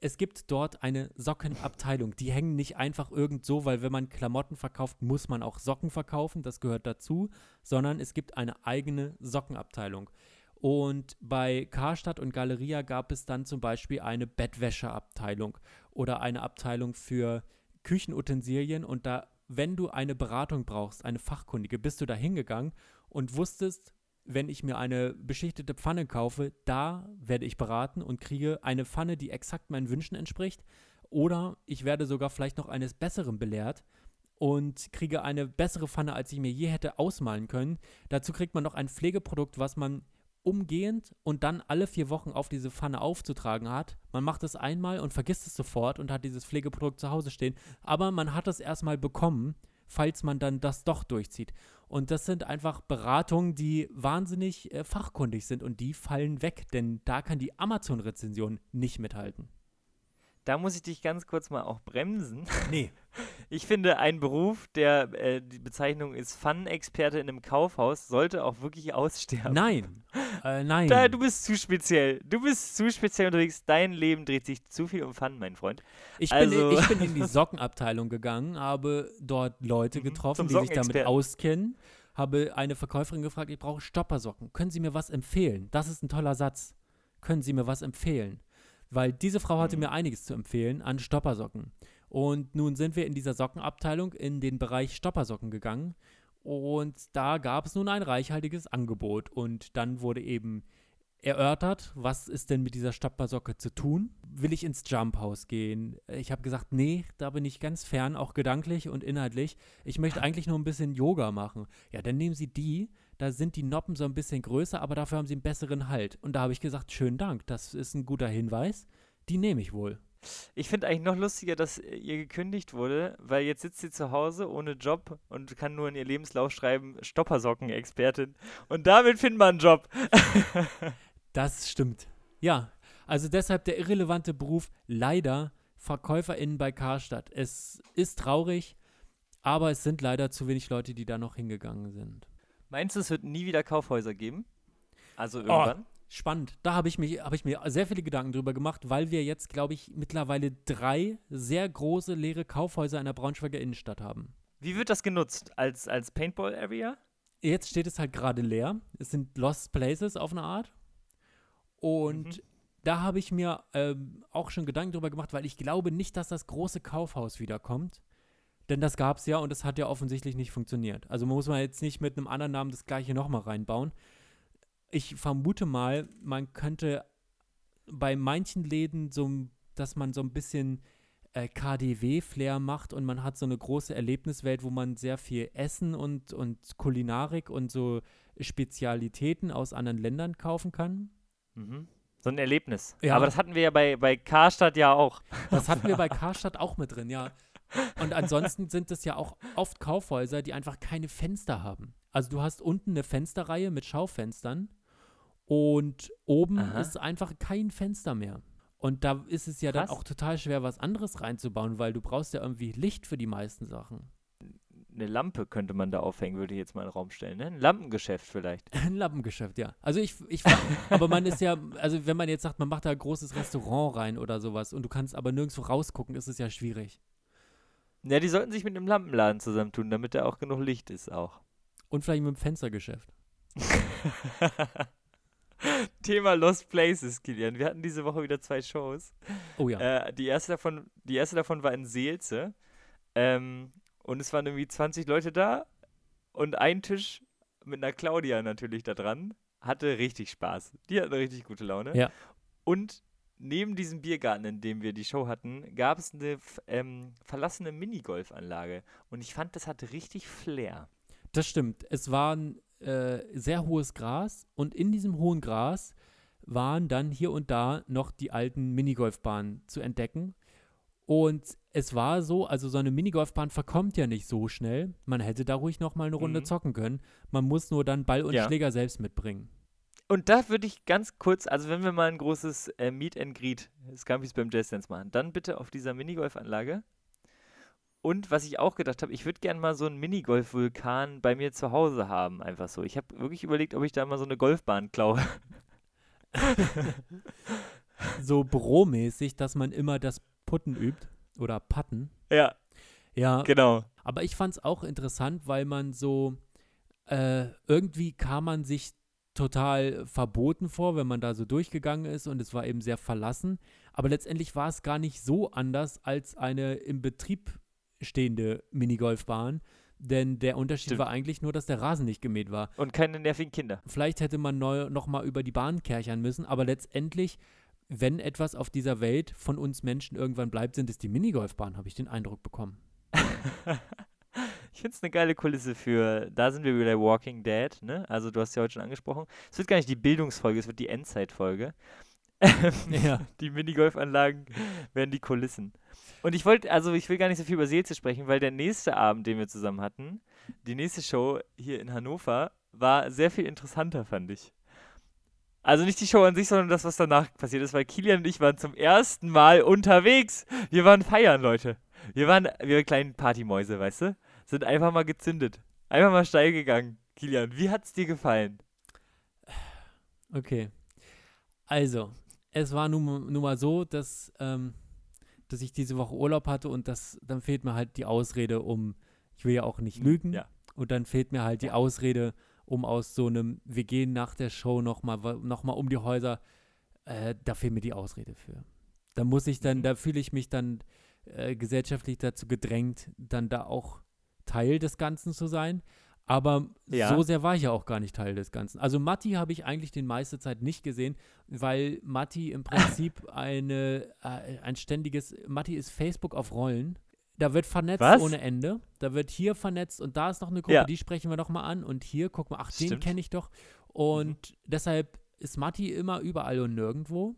Es gibt dort eine Sockenabteilung. Die hängen nicht einfach irgend so, weil wenn man Klamotten verkauft, muss man auch Socken verkaufen. Das gehört dazu. Sondern es gibt eine eigene Sockenabteilung. Und bei Karstadt und Galeria gab es dann zum Beispiel eine Bettwäscheabteilung oder eine Abteilung für Küchenutensilien. Und da, wenn du eine Beratung brauchst, eine fachkundige, bist du da hingegangen und wusstest, wenn ich mir eine beschichtete Pfanne kaufe, da werde ich beraten und kriege eine Pfanne, die exakt meinen Wünschen entspricht. Oder ich werde sogar vielleicht noch eines Besseren belehrt und kriege eine bessere Pfanne, als ich mir je hätte ausmalen können. Dazu kriegt man noch ein Pflegeprodukt, was man umgehend und dann alle vier Wochen auf diese Pfanne aufzutragen hat. Man macht es einmal und vergisst es sofort und hat dieses Pflegeprodukt zu Hause stehen. Aber man hat es erstmal bekommen, falls man dann das doch durchzieht. Und das sind einfach Beratungen, die wahnsinnig äh, fachkundig sind und die fallen weg, denn da kann die Amazon-Rezension nicht mithalten. Da muss ich dich ganz kurz mal auch bremsen. Nee. Ich finde, ein Beruf, der äh, die Bezeichnung ist Pfannenexperte in einem Kaufhaus, sollte auch wirklich aussterben. Nein. Äh, nein. Da, du bist zu speziell. Du bist zu speziell unterwegs. Dein Leben dreht sich zu viel um Pfannen, mein Freund. Ich bin, Also- ich bin in die Sockenabteilung gegangen, habe dort Leute Mhm, getroffen, die sich damit auskennen, habe eine Verkäuferin gefragt, ich brauche Stoppersocken. Können Sie mir was empfehlen? Das ist ein toller Satz. Können Sie mir was empfehlen? Weil diese Frau hatte Mhm. mir einiges zu empfehlen an Stoppersocken. Und nun sind wir in dieser Sockenabteilung in den Bereich Stoppersocken gegangen. Und da gab es nun ein reichhaltiges Angebot. Und dann wurde eben erörtert, was ist denn mit dieser Stoppersocke zu tun? Will ich ins Jump House gehen? Ich habe gesagt, nee, da bin ich ganz fern, auch gedanklich und inhaltlich. Ich möchte eigentlich nur ein bisschen Yoga machen. Ja, dann nehmen Sie die. Da sind die Noppen so ein bisschen größer, aber dafür haben sie einen besseren Halt. Und da habe ich gesagt, schönen Dank, das ist ein guter Hinweis. Die nehme ich wohl. Ich finde eigentlich noch lustiger, dass ihr gekündigt wurde, weil jetzt sitzt sie zu Hause ohne Job und kann nur in ihr Lebenslauf schreiben, Stoppersocken-Expertin. Und damit findet man einen Job. Das stimmt. Ja, also deshalb der irrelevante Beruf leider VerkäuferInnen bei Karstadt. Es ist traurig, aber es sind leider zu wenig Leute, die da noch hingegangen sind. Meinst du, es wird nie wieder Kaufhäuser geben? Also irgendwann? Spannend. Da habe ich, mich- habe ich mir sehr viele Gedanken drüber gemacht, weil wir jetzt, glaube ich, mittlerweile drei sehr große leere Kaufhäuser in der Braunschweiger Innenstadt haben. Wie wird das genutzt? Als, als Paintball-Area? Jetzt steht es halt gerade leer. Es sind Lost Places auf eine Art. Und Mhm. da habe ich mir ähm, auch schon Gedanken drüber gemacht, weil ich glaube nicht, dass das große Kaufhaus wiederkommt. Denn das gab es ja und das hat ja offensichtlich nicht funktioniert. Also muss man jetzt nicht mit einem anderen Namen das gleiche nochmal reinbauen. Ich vermute mal, man könnte bei manchen Läden so, ein- dass man so ein bisschen äh, KDW-Flair macht und man hat so eine große Erlebniswelt, wo man sehr viel Essen und, und Kulinarik und so Spezialitäten aus anderen Ländern kaufen kann. Mhm. So ein Erlebnis. Ja. Aber das hatten wir ja bei, bei Karstadt ja auch. Das hatten wir bei Karstadt auch mit drin, ja. Und ansonsten sind es ja auch oft Kaufhäuser, die einfach keine Fenster haben. Also du hast unten eine Fensterreihe mit Schaufenstern und oben Aha. ist einfach kein Fenster mehr. Und da ist es ja dann Krass. auch total schwer, was anderes reinzubauen, weil du brauchst ja irgendwie Licht für die meisten Sachen. Eine Lampe könnte man da aufhängen, würde ich jetzt mal in den Raum stellen. Ne? Ein Lampengeschäft vielleicht. Ein Lappengeschäft, ja. Also ich, ich aber man ist ja, also wenn man jetzt sagt, man macht da ein großes Restaurant rein oder sowas und du kannst aber nirgendwo rausgucken, ist es ja schwierig. Ja, die sollten sich mit einem Lampenladen zusammentun, damit da auch genug Licht ist auch. Und vielleicht mit dem Fenstergeschäft. Thema Lost Places, Kilian. Wir hatten diese Woche wieder zwei Shows. Oh ja. Äh, die, erste davon, die erste davon war in Seelze. Ähm, und es waren irgendwie 20 Leute da und ein Tisch mit einer Claudia natürlich da dran. Hatte richtig Spaß. Die hatten eine richtig gute Laune. Ja. Und neben diesem Biergarten, in dem wir die Show hatten, gab es eine ähm, verlassene Minigolfanlage. Und ich fand, das hatte richtig Flair. Das stimmt. Es war ein äh, sehr hohes Gras und in diesem hohen Gras waren dann hier und da noch die alten Minigolfbahnen zu entdecken. Und es war so, also so eine Minigolfbahn verkommt ja nicht so schnell. Man hätte da ruhig noch mal eine Runde Mhm. zocken können. Man muss nur dann Ball und Ja. Schläger selbst mitbringen. Und da würde ich ganz kurz, also wenn wir mal ein großes äh, Meet and Greet, Scampis beim Jazz Dance machen, dann bitte auf dieser Minigolfanlage. Und was ich auch gedacht habe, ich würde gerne mal so einen Minigolf-Vulkan bei mir zu Hause haben, einfach so. Ich habe wirklich überlegt, ob ich da mal so eine Golfbahn klaue. So büromäßig, dass man immer das Putten übt oder Patten. ja, Ja, genau. Aber ich fand es auch interessant, weil man so, äh, irgendwie kam man sich total verboten vor, wenn man da so durchgegangen ist und es war eben sehr verlassen. Aber letztendlich war es gar nicht so anders als eine im Betrieb stehende Minigolfbahn. Denn der Unterschied Stimmt. war eigentlich nur, dass der Rasen nicht gemäht war. Und keine nervigen Kinder. Vielleicht hätte man neu, noch mal über die Bahn kerchern müssen, aber letztendlich, wenn etwas auf dieser Welt von uns Menschen irgendwann bleibt, sind es die Minigolfbahnen, habe ich den Eindruck bekommen. Ich finde es eine geile Kulisse für, da sind wir wieder Walking Dead, ne? Also du hast ja heute schon angesprochen. Es wird gar nicht die Bildungsfolge, es wird die Endzeitfolge. Ja. Die Minigolfanlagen werden die Kulissen. Und ich wollte, also ich will gar nicht so viel über Seelze sprechen, weil der nächste Abend, den wir zusammen hatten, die nächste Show hier in Hannover, war sehr viel interessanter, fand ich. Also nicht die Show an sich, sondern das, was danach passiert ist, weil Kilian und ich waren zum ersten Mal unterwegs. Wir waren feiern, Leute. Wir waren, wir kleinen Partymäuse, weißt du? Sind einfach mal gezündet. Einfach mal steil gegangen. Kilian, wie hat's dir gefallen? Okay. Also, es war nun, nun mal so, dass, ähm, dass ich diese Woche Urlaub hatte und das, dann fehlt mir halt die Ausrede, um, ich will ja auch nicht lügen, Ja. und dann fehlt mir halt die. Ausrede, um aus so einem, wir gehen nach der Show nochmal noch mal um die Häuser, äh, da fehlt mir die Ausrede für. Da muss ich dann, Mhm. da fühle ich mich dann äh, gesellschaftlich dazu gedrängt, dann da auch Teil des Ganzen zu sein. Aber Ja. so sehr war ich ja auch gar nicht Teil des Ganzen. Also Matti habe ich eigentlich die meiste Zeit nicht gesehen, weil Matti im Prinzip eine, äh, ein ständiges, Matti ist Facebook auf Rollen. Da wird vernetzt Was? ohne Ende. Da wird hier vernetzt und da ist noch eine Gruppe, Ja. die sprechen wir noch mal an. Und hier, guck mal, ach, den Stimmt. kenne ich doch. Und deshalb ist Matti immer überall und nirgendwo.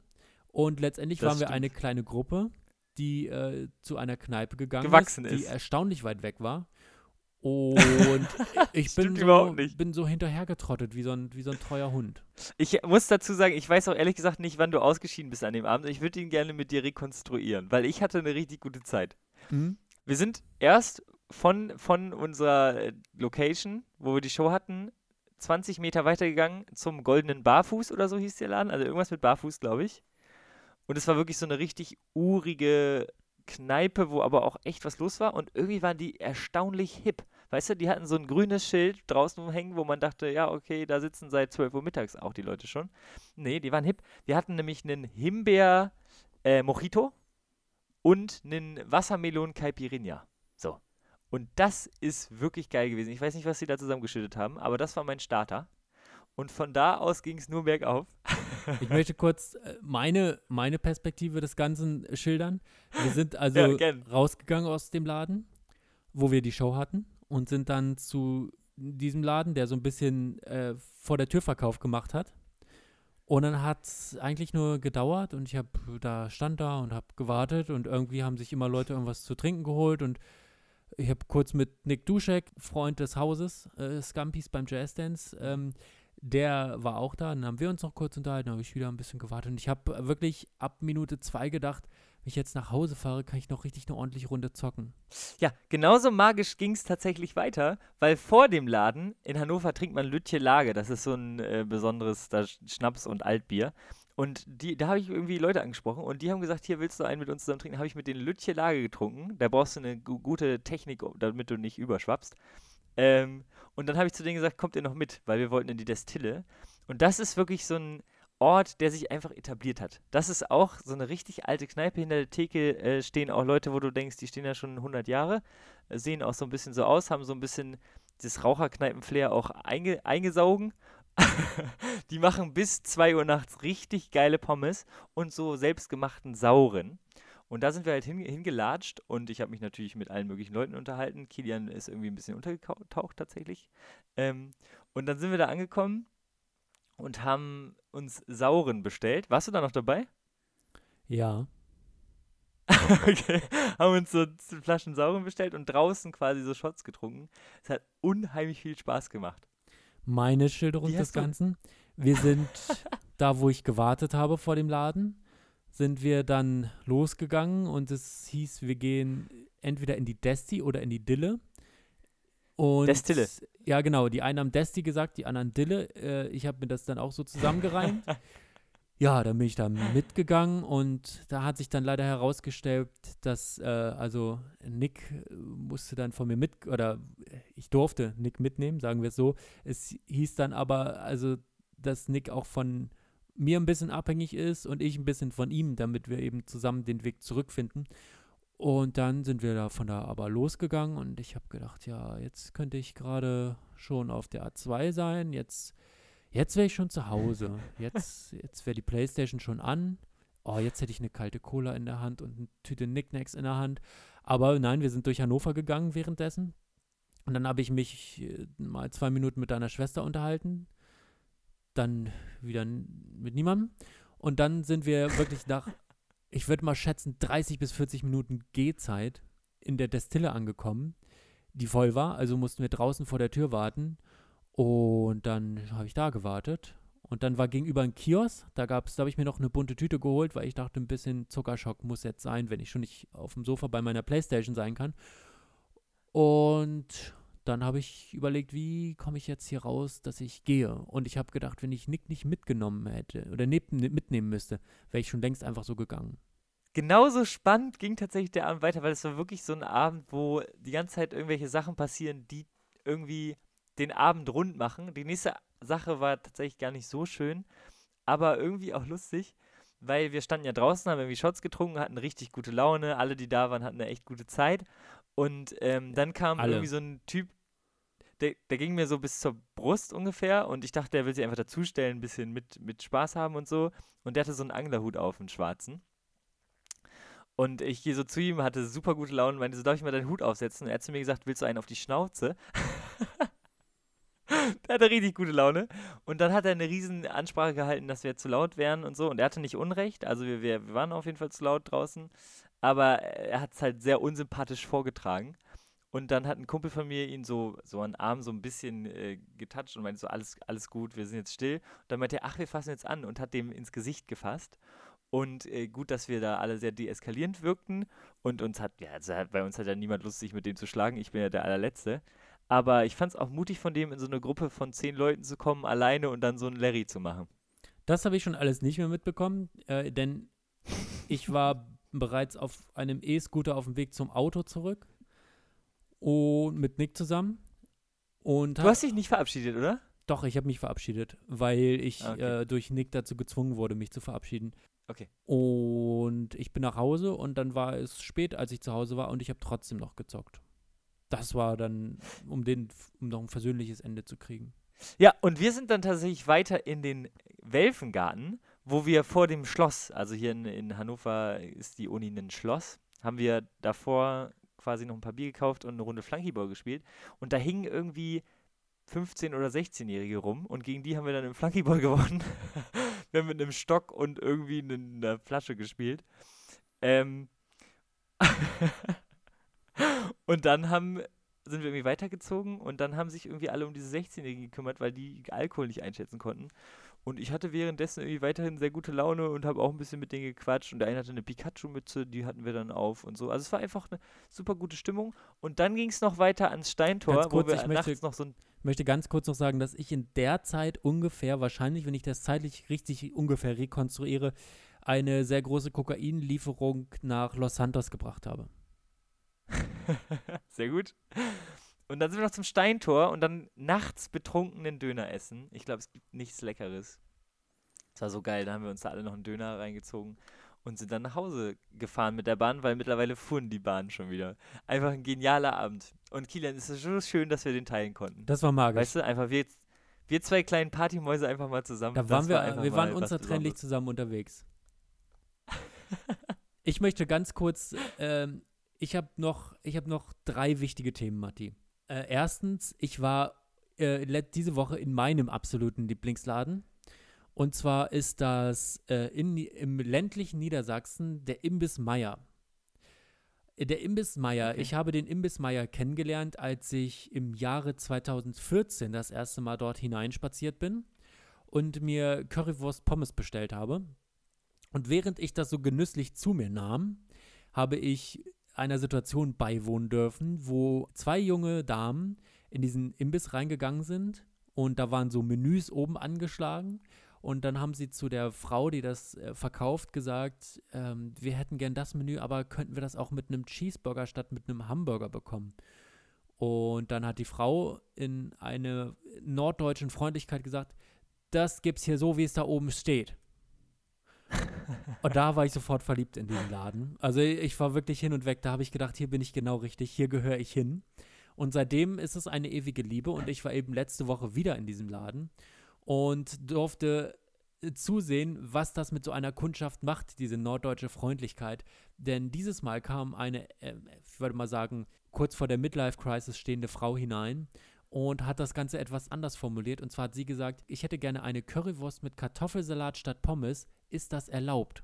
Und letztendlich Das waren wir stimmt. eine kleine Gruppe, die äh, zu einer Kneipe gegangen Gewachsen ist, die ist. erstaunlich weit weg war. Und ich bin so, bin so hinterhergetrottet wie so, ein, wie so ein treuer Hund. Ich muss dazu sagen, ich weiß auch ehrlich gesagt nicht, wann du ausgeschieden bist an dem Abend. Ich würde ihn gerne mit dir rekonstruieren, weil ich hatte eine richtig gute Zeit. Mhm. Wir sind erst von, von unserer äh, Location, wo wir die Show hatten, 20 Meter weitergegangen zum Goldenen Barfuß oder so hieß der Laden. Also irgendwas mit Barfuß, glaube ich. Und es war wirklich so eine richtig urige Kneipe, wo aber auch echt was los war. Und irgendwie waren die erstaunlich hip. Weißt du, die hatten so ein grünes Schild draußen hängen, wo man dachte, ja, okay, da sitzen seit 12 Uhr mittags auch die Leute schon. Nee, die waren hip. Wir hatten nämlich einen Himbeer äh, Mojito und einen Wassermelon Caipirinha. So. Und das ist wirklich geil gewesen. Ich weiß nicht, was sie da zusammengeschüttet haben, aber das war mein Starter. Und von da aus ging es nur bergauf. Ich möchte kurz äh, meine, meine Perspektive des Ganzen schildern. Wir sind also Ja, rausgegangen aus dem Laden, wo wir die Show hatten und sind dann zu diesem Laden, der so ein bisschen äh, vor der Tür Verkauf gemacht hat. Und dann hat es eigentlich nur gedauert und ich habe da stand da und habe gewartet und irgendwie haben sich immer Leute irgendwas zu trinken geholt und ich habe kurz mit Nick Duschek, Freund des Hauses, äh, Scampis beim Jazz Dance, ähm, der war auch da. Dann haben wir uns noch kurz unterhalten, habe ich wieder ein bisschen gewartet. Und ich habe wirklich ab Minute zwei gedacht, wenn ich jetzt nach Hause fahre, kann ich noch richtig eine ordentliche Runde zocken. Ja, genauso magisch ging es tatsächlich weiter, weil vor dem Laden in Hannover trinkt man Lütje Lage. Das ist so ein äh, besonderes da Schnaps und Altbier. Und die, da habe ich irgendwie Leute angesprochen und die haben gesagt, hier willst du einen mit uns zusammen trinken. habe ich mit denen Lütje Lage getrunken. Da brauchst du eine gu gute Technik, damit du nicht überschwappst. Ähm, und dann habe ich zu denen gesagt, kommt ihr noch mit, weil wir wollten in die Destille. Und das ist wirklich so ein Ort, der sich einfach etabliert hat. Das ist auch so eine richtig alte Kneipe. Hinter der Theke äh, stehen auch Leute, wo du denkst, die stehen ja schon 100 Jahre, äh, sehen auch so ein bisschen so aus, haben so ein bisschen das Raucherkneipen-Flair auch einge eingesaugen. die machen bis 2 Uhr nachts richtig geile Pommes und so selbstgemachten Sauren. Und da sind wir halt hinge- hingelatscht und ich habe mich natürlich mit allen möglichen Leuten unterhalten. Kilian ist irgendwie ein bisschen untergetaucht tatsächlich. Ähm, und dann sind wir da angekommen und haben uns Sauren bestellt. Warst du da noch dabei? Ja. okay. Haben uns so Flaschen Sauren bestellt und draußen quasi so Shots getrunken. Es hat unheimlich viel Spaß gemacht. Meine Schilderung des Ganzen. Wir sind da, wo ich gewartet habe vor dem Laden, sind wir dann losgegangen und es hieß, wir gehen entweder in die Desti oder in die Dille. Und Destille. Ja, genau. Die einen haben Desti gesagt, die anderen Dille. Äh, ich habe mir das dann auch so zusammengereimt. ja, dann bin ich da mitgegangen und da hat sich dann leider herausgestellt, dass äh, also Nick musste dann von mir mit oder ich durfte Nick mitnehmen, sagen wir es so. Es hieß dann aber also, dass Nick auch von mir ein bisschen abhängig ist und ich ein bisschen von ihm, damit wir eben zusammen den Weg zurückfinden. Und dann sind wir da von da aber losgegangen und ich habe gedacht, ja, jetzt könnte ich gerade schon auf der A2 sein. Jetzt, jetzt wäre ich schon zu Hause. Jetzt, jetzt wäre die Playstation schon an. Oh, jetzt hätte ich eine kalte Cola in der Hand und eine Tüte Knickknacks in der Hand. Aber nein, wir sind durch Hannover gegangen währenddessen. Und dann habe ich mich äh, mal zwei Minuten mit deiner Schwester unterhalten. Dann wieder mit niemandem. Und dann sind wir wirklich nach, ich würde mal schätzen, 30 bis 40 Minuten Gehzeit in der Destille angekommen, die voll war. Also mussten wir draußen vor der Tür warten. Und dann habe ich da gewartet. Und dann war gegenüber ein Kiosk. Da gab's, da habe ich mir noch eine bunte Tüte geholt, weil ich dachte, ein bisschen Zuckerschock muss jetzt sein, wenn ich schon nicht auf dem Sofa bei meiner Playstation sein kann. Und dann habe ich überlegt, wie komme ich jetzt hier raus, dass ich gehe. Und ich habe gedacht, wenn ich Nick nicht mitgenommen hätte oder neb- mitnehmen müsste, wäre ich schon längst einfach so gegangen. Genauso spannend ging tatsächlich der Abend weiter, weil es war wirklich so ein Abend, wo die ganze Zeit irgendwelche Sachen passieren, die irgendwie den Abend rund machen. Die nächste Sache war tatsächlich gar nicht so schön, aber irgendwie auch lustig, weil wir standen ja draußen, haben irgendwie Shots getrunken, hatten richtig gute Laune, alle, die da waren, hatten eine echt gute Zeit. Und ähm, dann kam Alle. irgendwie so ein Typ, der, der ging mir so bis zur Brust ungefähr und ich dachte, der will sich einfach dazustellen, ein bisschen mit, mit Spaß haben und so. Und der hatte so einen Anglerhut auf, einen schwarzen. Und ich gehe so zu ihm, hatte super gute Laune, meinte so, darf ich mal deinen Hut aufsetzen? Und er hat zu mir gesagt, willst du einen auf die Schnauze? der hatte richtig gute Laune. Und dann hat er eine riesen Ansprache gehalten, dass wir zu laut wären und so. Und er hatte nicht Unrecht, also wir, wir, wir waren auf jeden Fall zu laut draußen. Aber er hat es halt sehr unsympathisch vorgetragen. Und dann hat ein Kumpel von mir ihn so, so an den Arm so ein bisschen äh, getoucht und meinte so, alles, alles gut, wir sind jetzt still. Und dann meinte er, ach, wir fassen jetzt an und hat dem ins Gesicht gefasst. Und äh, gut, dass wir da alle sehr deeskalierend wirkten. Und uns hat, ja, also bei uns hat ja niemand Lust, sich mit dem zu schlagen. Ich bin ja der allerletzte. Aber ich fand es auch mutig von dem, in so eine Gruppe von zehn Leuten zu kommen, alleine und dann so einen Larry zu machen. Das habe ich schon alles nicht mehr mitbekommen, äh, denn ich war bereits auf einem E-Scooter auf dem Weg zum Auto zurück und mit Nick zusammen. Und Du hast dich nicht verabschiedet, oder? Doch, ich habe mich verabschiedet, weil ich Ah, okay. äh, durch Nick dazu gezwungen wurde, mich zu verabschieden. Okay. Und ich bin nach Hause und dann war es spät, als ich zu Hause war und ich habe trotzdem noch gezockt. Das war dann, um, den, um noch ein versöhnliches Ende zu kriegen. Ja, und wir sind dann tatsächlich weiter in den Welfengarten, wo wir vor dem Schloss, also hier in, in Hannover ist die Uni ein Schloss, haben wir davor quasi noch ein paar Bier gekauft und eine Runde Flunkyball gespielt. Und da hingen irgendwie 15- oder 16-Jährige rum und gegen die haben wir dann im Flunkyball gewonnen. wir haben mit einem Stock und irgendwie ne- einer Flasche gespielt. Ähm und dann haben sind wir irgendwie weitergezogen und dann haben sich irgendwie alle um diese 16-Jährigen gekümmert, weil die Alkohol nicht einschätzen konnten. Und ich hatte währenddessen irgendwie weiterhin sehr gute Laune und habe auch ein bisschen mit denen gequatscht. Und der eine hatte eine Pikachu-Mütze, die hatten wir dann auf und so. Also es war einfach eine super gute Stimmung. Und dann ging es noch weiter ans Steintor, Ganz kurz, wo wir ich möchte- noch so ein. Ich möchte ganz kurz noch sagen, dass ich in der Zeit ungefähr, wahrscheinlich, wenn ich das zeitlich richtig ungefähr rekonstruiere, eine sehr große Kokainlieferung nach Los Santos gebracht habe. sehr gut. Und dann sind wir noch zum Steintor und dann nachts betrunkenen Döner essen. Ich glaube, es gibt nichts Leckeres. Das war so geil. Da haben wir uns da alle noch einen Döner reingezogen und sind dann nach Hause gefahren mit der Bahn, weil mittlerweile fuhren die Bahnen schon wieder. Einfach ein genialer Abend. Und Kilian, es ist so schön, dass wir den teilen konnten. Das war magisch. weißt du, einfach wir, wir zwei kleinen Partymäuse einfach mal zusammen. da waren wir, war einfach wir waren unzertrennlich zusammen unterwegs. ich möchte ganz kurz, ähm, ich habe noch, ich habe noch drei wichtige Themen, Matti. Äh, erstens, ich war äh, diese Woche in meinem absoluten Lieblingsladen. Und zwar ist das äh, in, im ländlichen Niedersachsen der Imbiss Meier. Äh, Der Imbiss Meier, Okay. ich habe den Imbiss Meier kennengelernt, als ich im Jahre 2014 das erste Mal dort hineinspaziert bin und mir Currywurst Pommes bestellt habe. Und während ich das so genüsslich zu mir nahm, habe ich einer Situation beiwohnen dürfen, wo zwei junge Damen in diesen Imbiss reingegangen sind und da waren so Menüs oben angeschlagen und dann haben sie zu der Frau, die das äh, verkauft, gesagt, ähm, wir hätten gern das Menü, aber könnten wir das auch mit einem Cheeseburger statt mit einem Hamburger bekommen? Und dann hat die Frau in einer norddeutschen Freundlichkeit gesagt, das gibt's hier so, wie es da oben steht. Und da war ich sofort verliebt in diesen Laden. Also ich war wirklich hin und weg. Da habe ich gedacht, hier bin ich genau richtig, hier gehöre ich hin. Und seitdem ist es eine ewige Liebe. Und ich war eben letzte Woche wieder in diesem Laden und durfte äh, zusehen, was das mit so einer Kundschaft macht, diese norddeutsche Freundlichkeit. Denn dieses Mal kam eine, äh, ich würde mal sagen, kurz vor der Midlife-Crisis stehende Frau hinein und hat das Ganze etwas anders formuliert. Und zwar hat sie gesagt, ich hätte gerne eine Currywurst mit Kartoffelsalat statt Pommes. Ist das erlaubt?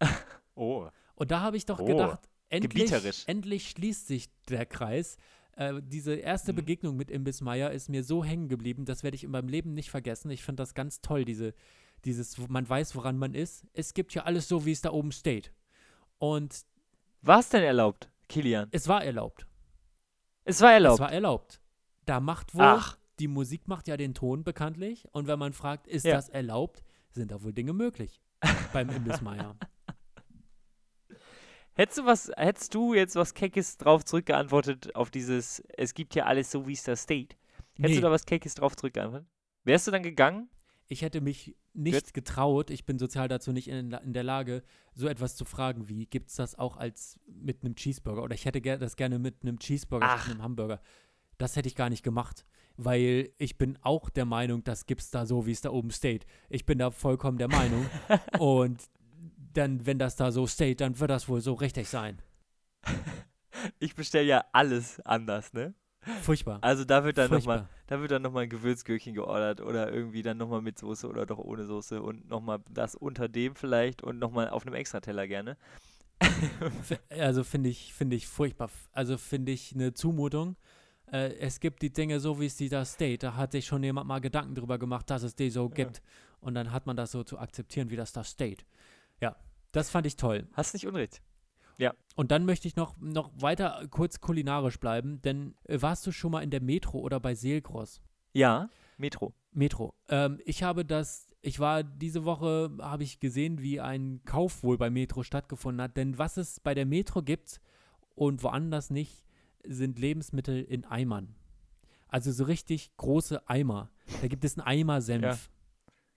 Oh. Und da habe ich doch Oh, gedacht, endlich, endlich schließt sich der Kreis. Äh, diese erste Mhm. Begegnung mit Imbiss Meier ist mir so hängen geblieben, das werde ich in meinem Leben nicht vergessen. Ich finde das ganz toll, diese, dieses, wo man weiß, woran man ist. Es gibt ja alles so, wie es da oben steht. Und War es denn erlaubt, Kilian? es war erlaubt. Es war erlaubt. Es war erlaubt. Da macht wohl, Ach. die Musik macht ja den Ton bekanntlich. Und wenn man fragt, ist Ja. das erlaubt, sind da wohl Dinge möglich beim Imbiss Meier. Hättest du was, hättest du jetzt was Keckes drauf zurückgeantwortet auf dieses, es gibt ja alles so, wie es da steht? Hättest Nee. du da was Keckes drauf zurückgeantwortet? Wärst du dann gegangen? Ich hätte mich nicht getraut, ich bin sozial dazu nicht in, in der Lage, so etwas zu fragen wie, gibt es das auch als mit einem Cheeseburger? Oder ich hätte das gerne mit einem Cheeseburger Ach. statt einem Hamburger. Das hätte ich gar nicht gemacht, weil ich bin auch der Meinung, das gibt es da so, wie es da oben steht. Ich bin da vollkommen der Meinung. Und dann, wenn das da so steht, dann wird das wohl so richtig sein. Ich bestelle ja alles anders, ne? Furchtbar. Also da wird dann nochmal, da wird dann nochmal ein Gewürzgürkchen geordert oder irgendwie dann nochmal mit Soße oder doch ohne Soße und nochmal das unter dem vielleicht und nochmal auf einem Extrateller gerne. Also finde ich, finde ich furchtbar. Also finde ich eine Zumutung. Äh, es gibt die Dinge so, wie es die da steht. Da hat sich schon jemand mal Gedanken drüber gemacht, dass es die so gibt. Und dann hat man das so zu akzeptieren, wie das da steht. Ja, das fand ich toll. Hast nicht Unrecht. Ja. Und dann möchte ich noch, noch weiter kurz kulinarisch bleiben, denn äh, warst du schon mal in der Metro oder bei Seelgross? Ja, Metro. Metro. Ähm, ich habe das, ich war diese Woche, habe ich gesehen, wie ein Kauf wohl bei Metro stattgefunden hat. Denn was es bei der Metro gibt und woanders nicht, sind Lebensmittel in Eimern. Also so richtig große Eimer. Da gibt es einen Eimer Senf. Ja.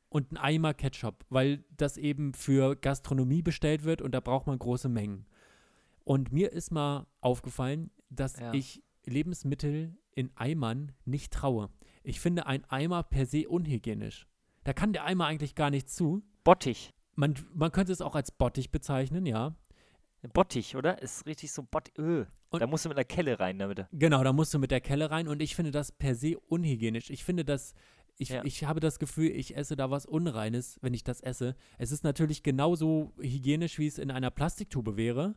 Und einen Eimer Ketchup, weil das eben für Gastronomie bestellt wird und da braucht man große Mengen. Und mir ist mal aufgefallen, dass Ja. ich Lebensmittel in Eimern nicht traue. Ich finde ein Eimer per se unhygienisch. Da kann der Eimer eigentlich gar nichts zu. Bottich. Man, man könnte es auch als Bottich bezeichnen, ja. Bottich, oder? Ist richtig so Bottich. Und- Da musst du mit einer Kelle rein, damit. Genau, da musst du mit der Kelle rein und ich finde das per se unhygienisch. Ich finde das, ich, Ja. ich habe das Gefühl, ich esse da was Unreines, wenn ich das esse. Es ist natürlich genauso hygienisch, wie es in einer Plastiktube wäre,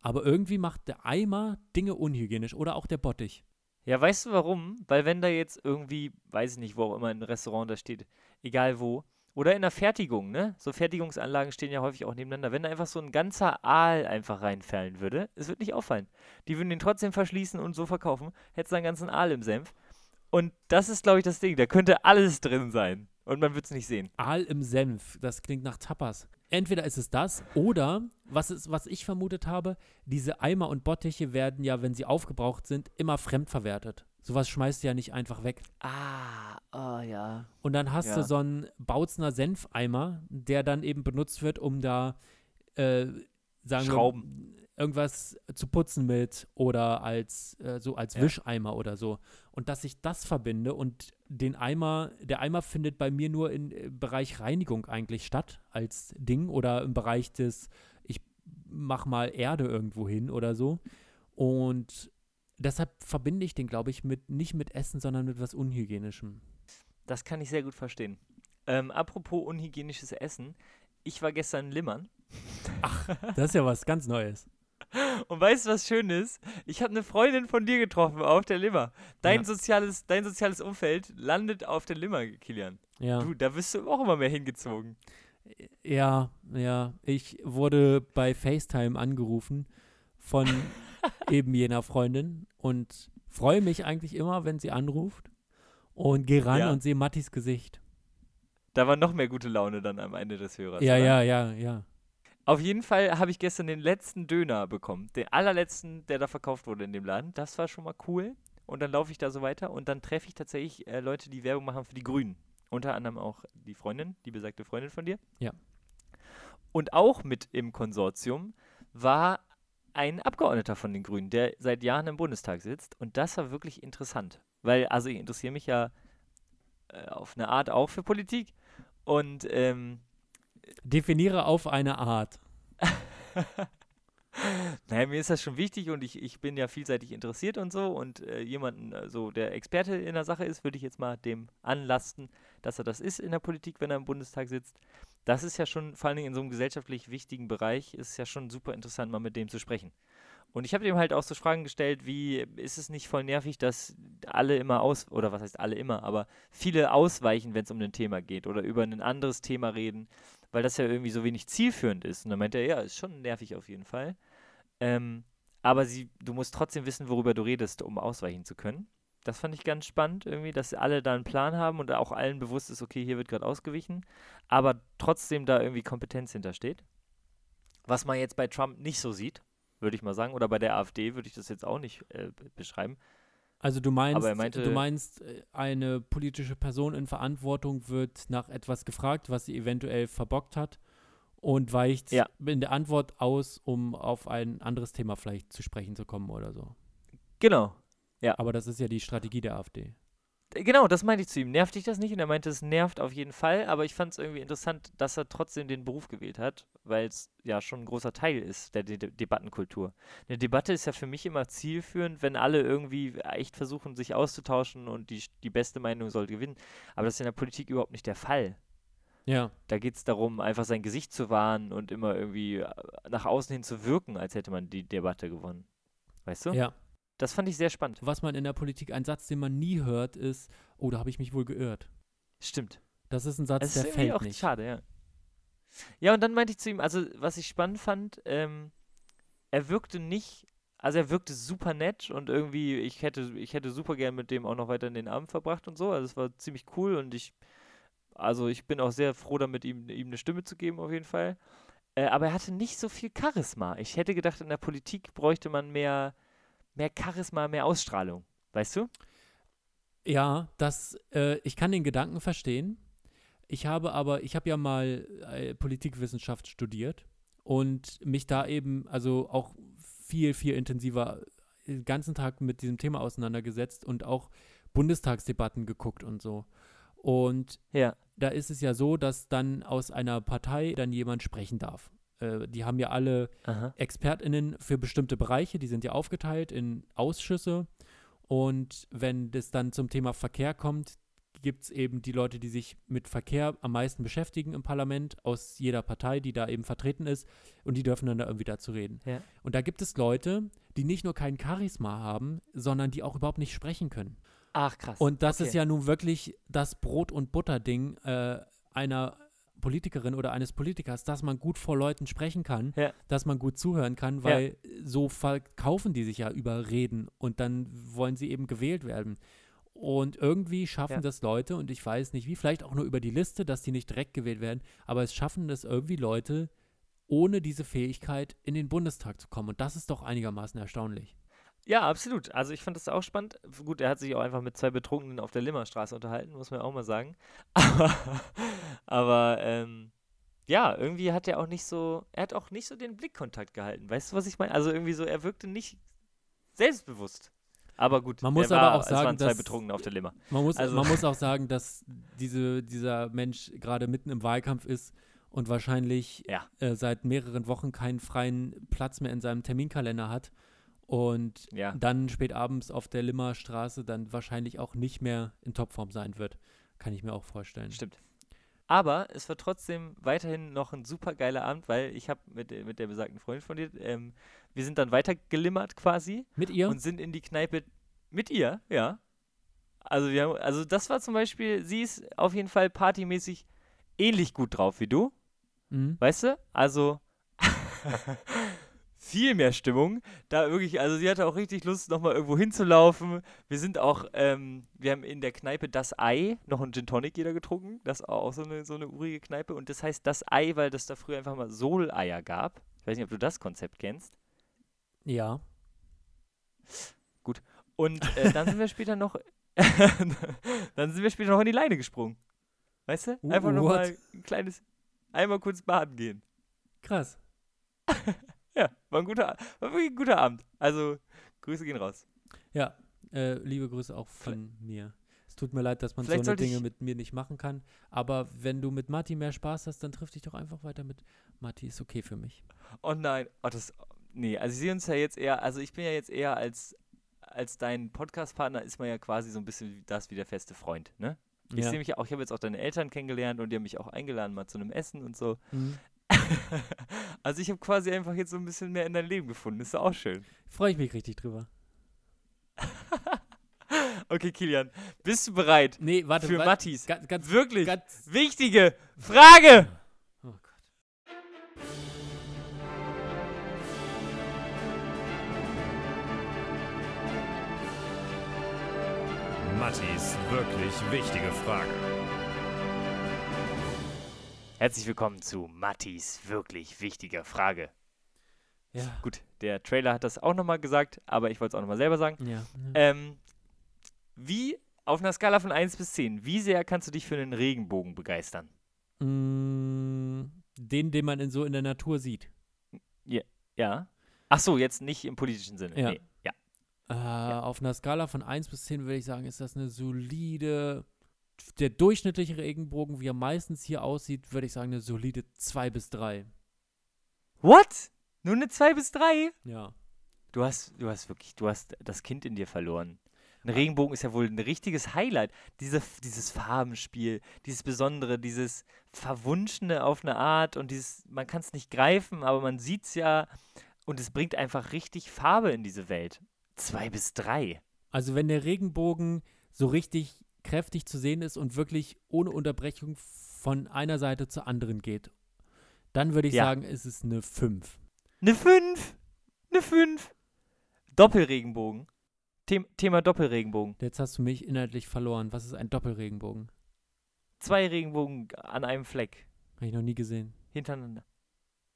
aber irgendwie macht der Eimer Dinge unhygienisch oder auch der Bottich. Ja, weißt du warum? Weil wenn da jetzt irgendwie, weiß ich nicht, wo auch immer ein Restaurant da steht, egal wo, oder in der Fertigung, ne? So Fertigungsanlagen stehen ja häufig auch nebeneinander. Wenn da einfach so ein ganzer Aal einfach reinfallen würde, es wird nicht auffallen. Die würden den trotzdem verschließen und so verkaufen, hättest einen ganzen Aal im Senf. Und das ist, glaube ich, das Ding. Da könnte alles drin sein. Und man wird es nicht sehen. Aal im Senf, das klingt nach Tapas. Entweder ist es das oder, was, ist, was ich vermutet habe, diese Eimer und Bottiche werden ja, wenn sie aufgebraucht sind, immer fremdverwertet. Sowas schmeißt du ja nicht einfach weg. Ah, oh ja. Und dann hast du Ja. so einen Bautzner Senfeimer, der dann eben benutzt wird, um da, äh, sagen Schrauben. wir, irgendwas zu putzen mit oder als, äh, so als Ja. Wischeimer oder so. Und dass ich das verbinde und den Eimer, der Eimer findet bei mir nur im äh, Bereich Reinigung eigentlich statt als Ding oder im Bereich des, ich mach mal Erde irgendwo hin oder so. Und deshalb verbinde ich den, glaube ich, mit, nicht mit Essen, sondern mit was Unhygienischem. Das kann ich sehr gut verstehen. Ähm, apropos unhygienisches Essen. Ich war gestern in Limmern. Das ist ja was ganz Neues. Und weißt du, was schön ist? Ich habe eine Freundin von dir getroffen auf der Limmer. Dein, Ja. soziales, dein soziales Umfeld landet auf der Limmer, Kilian. Ja. Du, da wirst du auch immer mehr hingezogen. Ja, ja. Ich wurde bei FaceTime angerufen von eben jener Freundin und freue mich eigentlich immer, wenn sie anruft und gehe ran Ja. und sehe Mattis Gesicht. Da war noch mehr gute Laune dann am Ende des Hörers. ja, oder? ja, ja, ja. Auf jeden Fall habe ich gestern den letzten Döner bekommen. Den allerletzten, der da verkauft wurde in dem Laden. Das war schon mal cool. Und dann laufe ich da so weiter und dann treffe ich tatsächlich äh, Leute, die Werbung machen für die Grünen. Unter anderem auch die Freundin, die besagte Freundin von dir. Ja. Und auch mit im Konsortium war ein Abgeordneter von den Grünen, der seit Jahren im Bundestag sitzt. Und das war wirklich interessant. Weil, also ich interessiere mich ja äh, auf eine Art auch für Politik. Und ähm, Definiere auf eine Art. Naja, mir ist das schon wichtig und ich, ich bin ja vielseitig interessiert und so und äh, jemanden, äh, so der Experte in der Sache ist, würde ich jetzt mal dem anlasten, dass er das ist in der Politik, wenn er im Bundestag sitzt. Das ist ja schon, vor allen Dingen in so einem gesellschaftlich wichtigen Bereich, ist ja schon super interessant, mal mit dem zu sprechen. Und ich habe dem halt auch so Fragen gestellt, wie ist es nicht voll nervig, dass alle immer aus, oder was heißt alle immer, aber viele ausweichen, wenn es um ein Thema geht oder über ein anderes Thema reden, weil das ja irgendwie so wenig zielführend ist. Und dann meinte er, ja, ist schon nervig auf jeden Fall. Ähm, aber sie, du musst trotzdem wissen, worüber du redest, um ausweichen zu können. Das fand ich ganz spannend, irgendwie, dass alle da einen Plan haben und auch allen bewusst ist, okay, hier wird gerade ausgewichen, aber trotzdem da irgendwie Kompetenz hintersteht. Was man jetzt bei Trump nicht so sieht, würde ich mal sagen, oder bei der AfD würde ich das jetzt auch nicht äh, be- beschreiben. Also du meinst, meinte- du meinst, äh, eine politische Person in Verantwortung wird nach etwas gefragt, was sie eventuell verbockt hat und weicht Ja. in der Antwort aus, um auf ein anderes Thema vielleicht zu sprechen zu kommen oder so. Genau. Aber das ist ja die Strategie der AfD. Äh, Genau, das meinte ich zu ihm. Nervt dich das nicht? Und er meinte, es nervt auf jeden Fall, aber ich fand es irgendwie interessant, dass er trotzdem den Beruf gewählt hat, weil es ja schon ein großer Teil ist der De De Debattenkultur. Eine Debatte ist ja für mich immer zielführend, wenn alle irgendwie echt versuchen, sich auszutauschen und die, die beste Meinung soll gewinnen. Aber das ist in der Politik überhaupt nicht der Fall. Ja, Da geht es darum, einfach sein Gesicht zu wahren und immer irgendwie äh, nach außen hin zu wirken, als hätte man die Debatte gewonnen. Weißt du? ja. Das fand ich sehr spannend. Was man in der Politik, ein Satz, den man nie hört, ist, oh, da habe ich mich wohl geirrt. Stimmt. Das ist ein Satz, Das ist der irgendwie fällt auch nicht. schade, ja. Ja, und dann meinte ich zu ihm, also was ich spannend fand, ähm, er wirkte nicht, also er wirkte super nett und irgendwie, ich hätte, ich hätte super gern mit dem auch noch weiter in den Abend verbracht und so. Also es war ziemlich cool und ich, also ich bin auch sehr froh damit, ihm, ihm eine Stimme zu geben, auf jeden Fall. Äh, aber er hatte nicht so viel Charisma. Ich hätte gedacht, in der Politik bräuchte man mehr, mehr Charisma, mehr Ausstrahlung. Weißt du? Ja, das, äh, ich kann den Gedanken verstehen. Ich habe aber, ich habe ja mal äh, Politikwissenschaft studiert und mich da eben, also auch viel, viel intensiver den ganzen Tag mit diesem Thema auseinandergesetzt und auch Bundestagsdebatten geguckt und so. Und Ja. da ist es ja so, dass dann aus einer Partei dann jemand sprechen darf. Äh, die haben ja alle Aha. ExpertInnen für bestimmte Bereiche, die sind ja aufgeteilt in Ausschüsse. Und wenn das dann zum Thema Verkehr kommt, gibt es eben die Leute, die sich mit Verkehr am meisten beschäftigen im Parlament, aus jeder Partei, die da eben vertreten ist. Und die dürfen dann da irgendwie dazu reden. Ja. Und da gibt es Leute, die nicht nur kein Charisma haben, sondern die auch überhaupt nicht sprechen können. Ach, krass. Und das Okay. ist ja nun wirklich das Brot- und Butterding äh, einer Politikerin oder eines Politikers, dass man gut vor Leuten sprechen kann, Ja. dass man gut zuhören kann, weil so verkaufen die sich ja über Reden und dann wollen sie eben gewählt werden. Und irgendwie schaffen Ja. das Leute, und ich weiß nicht wie, vielleicht auch nur über die Liste, dass die nicht direkt gewählt werden, aber es schaffen das irgendwie Leute, ohne diese Fähigkeit in den Bundestag zu kommen. Und das ist doch einigermaßen erstaunlich. Ja, absolut. Also ich fand das auch spannend. Gut, er hat sich auch einfach mit zwei Betrunkenen auf der Limmerstraße unterhalten, muss man auch mal sagen. Aber, aber ähm, ja, irgendwie hat er auch nicht so, er hat auch nicht so den Blickkontakt gehalten. Weißt du, was ich meine? Also irgendwie so, er wirkte nicht selbstbewusst. Aber gut, Man muss er aber war, auch es sagen, waren zwei dass- Betrunkene auf der Limmer. Man muss, Also- man muss auch sagen, dass diese, dieser Mensch gerade mitten im Wahlkampf ist und wahrscheinlich Ja. äh, seit mehreren Wochen keinen freien Platz mehr in seinem Terminkalender hat und Ja. dann spät abends auf der Limmerstraße dann wahrscheinlich auch nicht mehr in Topform sein wird. Kann ich mir auch vorstellen. Stimmt. Aber es war trotzdem weiterhin noch ein super geiler Abend, weil ich habe mit, der- mit der besagten Freundin von dir, ähm, wir sind dann weiter gelimmert quasi Mit ihr? und sind in die Kneipe mit ihr, ja. Also wir haben, also das war zum Beispiel, sie ist auf jeden Fall partymäßig ähnlich gut drauf wie du, Mhm. weißt du? Also viel mehr Stimmung. Da wirklich, also sie hatte auch richtig Lust, nochmal irgendwo hinzulaufen. Wir sind auch, ähm, wir haben in der Kneipe das Ei, noch ein Gin Tonic jeder getrunken. Das ist auch so eine, so eine urige Kneipe. Und das heißt das Ei, weil das da früher einfach mal Soleier gab. Ich weiß nicht, ob du das Konzept kennst. Ja. Und äh, dann sind wir später noch, dann sind wir später noch in die Leine gesprungen. Weißt du? Einfach what? nochmal ein kleines, einmal kurz baden gehen. Krass. Ja, war ein guter, war wirklich ein guter Abend. Also, Grüße gehen raus. Ja, äh, liebe Grüße auch von mir. Es tut mir leid, dass man so Vielleicht eine sollte Dinge mit mir nicht machen kann. Aber wenn du mit Matti mehr Spaß hast, dann triff dich doch einfach weiter mit Matti. Ist okay für mich. Oh nein, oh das, nee, also ich sehe uns ja jetzt eher, also ich bin ja jetzt eher als, als dein Podcast-Partner ist man ja quasi so ein bisschen das wie der feste Freund, ne? Ich ja. sehe mich auch, ich habe jetzt auch deine Eltern kennengelernt und die haben mich auch eingeladen mal zu einem Essen und so. Mhm. also ich habe quasi einfach jetzt so ein bisschen mehr in dein Leben gefunden, ist ja auch schön. Freue ich mich richtig drüber. Okay, Kilian, bist du bereit Nee, warte. für wa- Mattis Ganz, ganz, wirklich ganz. wichtige Frage? Oh Gott. Mattis wirklich wichtige Frage. Herzlich willkommen zu Mattis wirklich wichtiger Frage. Ja. Gut, der Trailer hat das auch nochmal gesagt, aber ich wollte es auch nochmal selber sagen. Ja. ja. Ähm, wie, auf einer Skala von 1 bis 10, wie sehr kannst du dich für einen Regenbogen begeistern? Mm, den, den man in so in der Natur sieht. Ja? Ach so, jetzt nicht im politischen Sinne. Ja. Nee. ja. Äh, Auf einer Skala von 1 bis 10 würde ich sagen, ist das eine solide. Der durchschnittliche Regenbogen, wie er meistens hier aussieht, würde ich sagen, eine solide 2 bis 3. What? Nur eine 2 bis 3? Ja. Du hast, du hast wirklich, du hast das Kind in dir verloren. Ein Regenbogen ist ja wohl ein richtiges Highlight. Diese, dieses Farbenspiel, dieses Besondere, dieses Verwunschene auf eine Art und dieses, man kann es nicht greifen, aber man sieht es ja und es bringt einfach richtig Farbe in diese Welt. Zwei bis drei. Also, wenn der Regenbogen so richtig kräftig zu sehen ist und wirklich ohne Unterbrechung von einer Seite zur anderen geht, dann würde ich Ja. sagen, ist es eine 5. Eine fünf. eine 5. Doppelregenbogen. The Thema Doppelregenbogen. Jetzt hast du mich inhaltlich verloren. Was ist ein Doppelregenbogen? Zwei Regenbogen an einem Fleck. Habe ich noch nie gesehen. Hintereinander.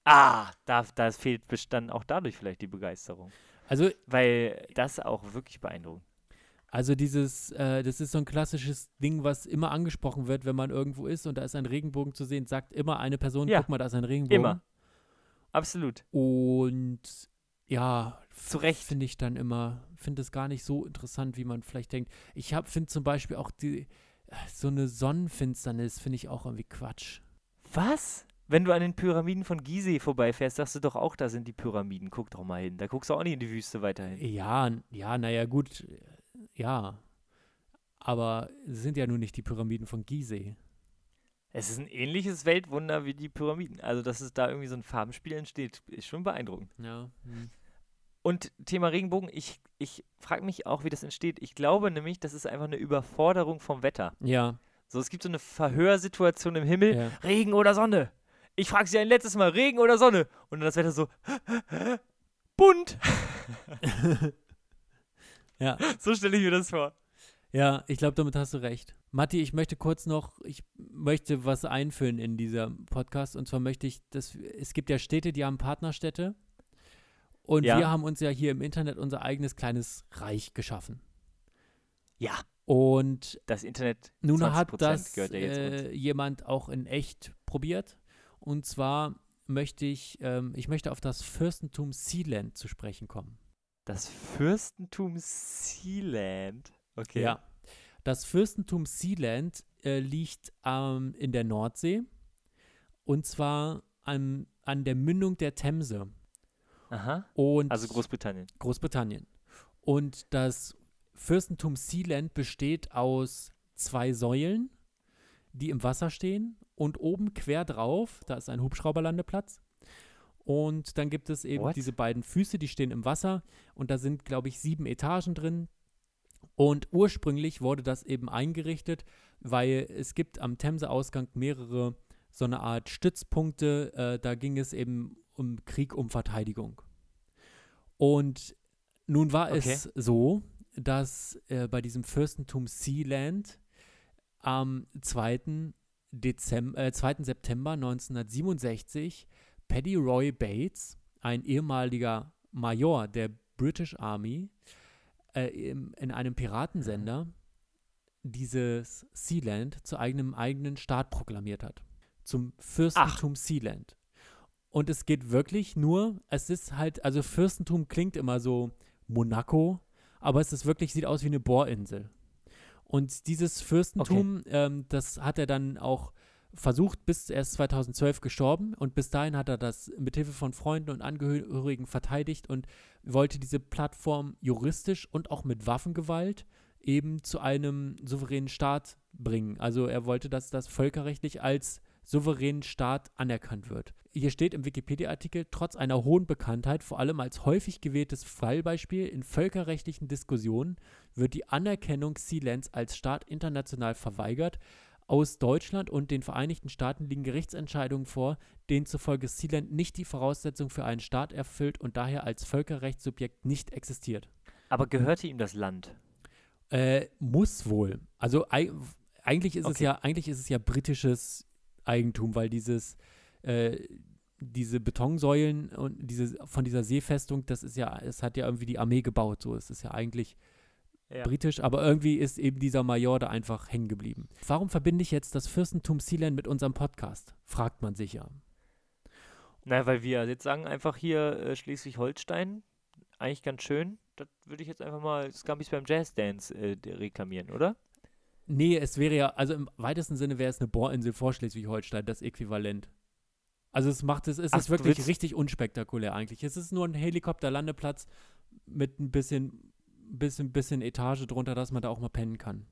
Ah, da, da fehlt dann auch dadurch vielleicht die Begeisterung. Also, Weil das auch wirklich beeindruckend. Also dieses, äh, das ist so ein klassisches Ding, was immer angesprochen wird, wenn man irgendwo ist und da ist ein Regenbogen zu sehen, sagt immer eine Person, Ja. guck mal, da ist ein Regenbogen. Immer. Absolut. Und ja, Zu Recht. finde ich dann immer, finde es gar nicht so interessant, wie man vielleicht denkt. Ich finde zum Beispiel auch die, so eine Sonnenfinsternis, finde ich auch irgendwie Quatsch. Was? Wenn du an den Pyramiden von Gizeh vorbeifährst, sagst du doch auch, da sind die Pyramiden. Guck doch mal hin. Da guckst du auch nicht in die Wüste weiterhin. Ja, ja, naja, gut, ja. Aber es sind ja nun nicht die Pyramiden von Gizeh. Es ist ein ähnliches Weltwunder wie die Pyramiden. Also, dass es da irgendwie so ein Farbenspiel entsteht, ist schon beeindruckend. Ja. hm. Und Thema Regenbogen, ich, ich frage mich auch, wie das entsteht. Ich glaube nämlich, das ist einfach eine Überforderung vom Wetter. Ja, So, es gibt so eine Verhörsituation im Himmel. ja. Regen oder Sonne? Ich frage sie ein letztes Mal, Regen oder Sonne? Und dann das Wetter so bunt. Ja. So stelle ich mir das vor. Ja, ich glaube, damit hast du recht. Matti, ich möchte kurz noch, ich möchte was einführen in dieser Podcast. Und zwar möchte ich, dass es gibt ja Städte, die haben Partnerstädte. Und Ja. wir haben uns ja hier im Internet unser eigenes kleines Reich geschaffen. Ja, Und das Internet, nun 20% hat das gehört ja äh, jemand auch in echt probiert. Und zwar möchte ich, ähm, ich möchte auf das Fürstentum Sealand zu sprechen kommen. Das Fürstentum Sealand. Okay. Ja. Das Fürstentum Sealand äh, liegt ähm, in der Nordsee und zwar an, an der Mündung der Themse Aha. und Also Großbritannien. Großbritannien. Und das Fürstentum Sealand besteht aus zwei Säulen, die im Wasser stehen und oben quer drauf, da ist ein Hubschrauberlandeplatz. Und dann gibt es eben What? diese beiden Füße, die stehen im Wasser und da sind, glaube ich, sieben Etagen drin. Und ursprünglich wurde das eben eingerichtet, weil es gibt am Themse-Ausgang mehrere so eine Art Stützpunkte. Äh, da ging es eben um Krieg, um Verteidigung. Und nun war Okay. es so, dass äh, bei diesem Fürstentum Sealand am 2. Dezember, äh, 2. September 1967 Paddy Roy Bates, ein ehemaliger Major der British Army, äh, im, in einem Piratensender dieses Sealand zu einem eigenen Staat proklamiert hat. Zum Fürstentum Sealand. Und es geht wirklich nur, es ist halt, also Fürstentum klingt immer so Monaco, aber es ist wirklich, sieht aus wie eine Bohrinsel. Und dieses Fürstentum, ähm, das hat er dann auch versucht, bis er ist 2012 gestorben und bis dahin hat er das mit Hilfe von Freunden und Angehörigen verteidigt und wollte diese Plattform juristisch und auch mit Waffengewalt eben zu einem souveränen Staat bringen. Also er wollte, dass das völkerrechtlich als souveränen Staat anerkannt wird. Hier steht im Wikipedia-Artikel, trotz einer hohen Bekanntheit, vor allem als häufig gewähltes Fallbeispiel in völkerrechtlichen Diskussionen, wird die Anerkennung Sealands als Staat international verweigert. Aus Deutschland und den Vereinigten Staaten liegen Gerichtsentscheidungen vor, denen zufolge Sealand nicht die Voraussetzung für einen Staat erfüllt und daher als Völkerrechtssubjekt nicht existiert. Aber gehörte ihm das Land? Äh, muss wohl. Also ei eigentlich ist es Okay. ja, eigentlich ist es ja britisches Eigentum, weil dieses, äh, diese Betonsäulen und diese von dieser Seefestung, das ist ja, es hat ja irgendwie die Armee gebaut. So, es ist ja eigentlich Ja. britisch, aber irgendwie ist eben dieser Major da einfach hängen geblieben. Warum verbinde ich jetzt das Fürstentum Sealand mit unserem Podcast? Fragt man sich ja. Na, weil wir jetzt sagen einfach hier äh, Schleswig-Holstein, eigentlich ganz schön. Das würde ich jetzt einfach mal Scampis beim Jazzdance äh, reklamieren, oder? Nee, es wäre ja, also im weitesten Sinne wäre es eine Bohrinsel vor Schleswig-Holstein, das Äquivalent. Also es macht es, es Ach, ist wirklich richtig unspektakulär eigentlich. Es ist nur ein Helikopterlandeplatz mit ein bisschen, bisschen, bisschen Etage drunter, dass man da auch mal pennen kann.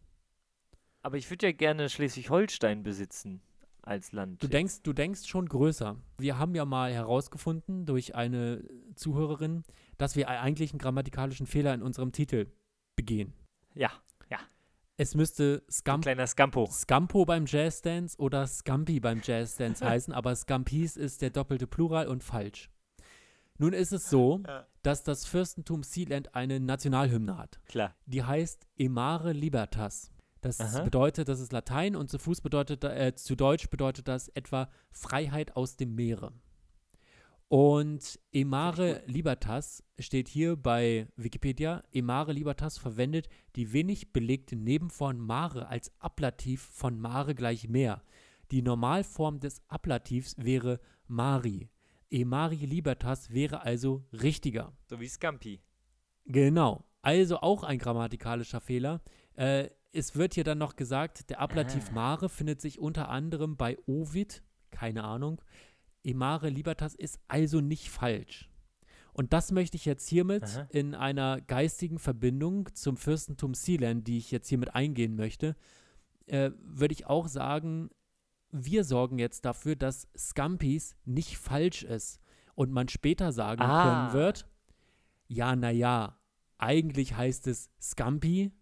Aber ich würde ja gerne Schleswig-Holstein besitzen als Land. Du denkst, du denkst schon größer. Wir haben ja mal herausgefunden durch eine Zuhörerin, dass wir eigentlich einen grammatikalischen Fehler in unserem Titel begehen. Ja, Es müsste Scamp kleiner Scampo. Scampo beim Jazzdance oder Scampi beim Jazzdance heißen, aber Scampis ist der doppelte Plural und falsch. Nun ist es so, dass das Fürstentum Sealand eine Nationalhymne hat. Klar. Die heißt Emare Libertas. Das Aha. bedeutet, das ist Latein und zu Fuß bedeutet, äh, zu Deutsch bedeutet das etwa Freiheit aus dem Meere. Und Emare Libertas steht hier bei Wikipedia. Emare Libertas verwendet die wenig belegte Nebenform Mare als Ablativ von Mare gleich Meer. Die Normalform des Ablativs wäre Mari. Emari Libertas wäre also richtiger. So wie Scampi. Genau. Also auch ein grammatikalischer Fehler. Äh, es wird hier dann noch gesagt, der Ablativ Ah. mare findet sich unter anderem bei Ovid, keine Ahnung. Emare libertas ist also nicht falsch. Und das möchte ich jetzt hiermit Aha. in einer geistigen Verbindung zum Fürstentum Sealand, die ich jetzt hiermit eingehen möchte, äh, würde ich auch sagen, wir sorgen jetzt dafür, dass Scampis nicht falsch ist und man später sagen Ah. können wird, ja, naja, eigentlich heißt es Scampi,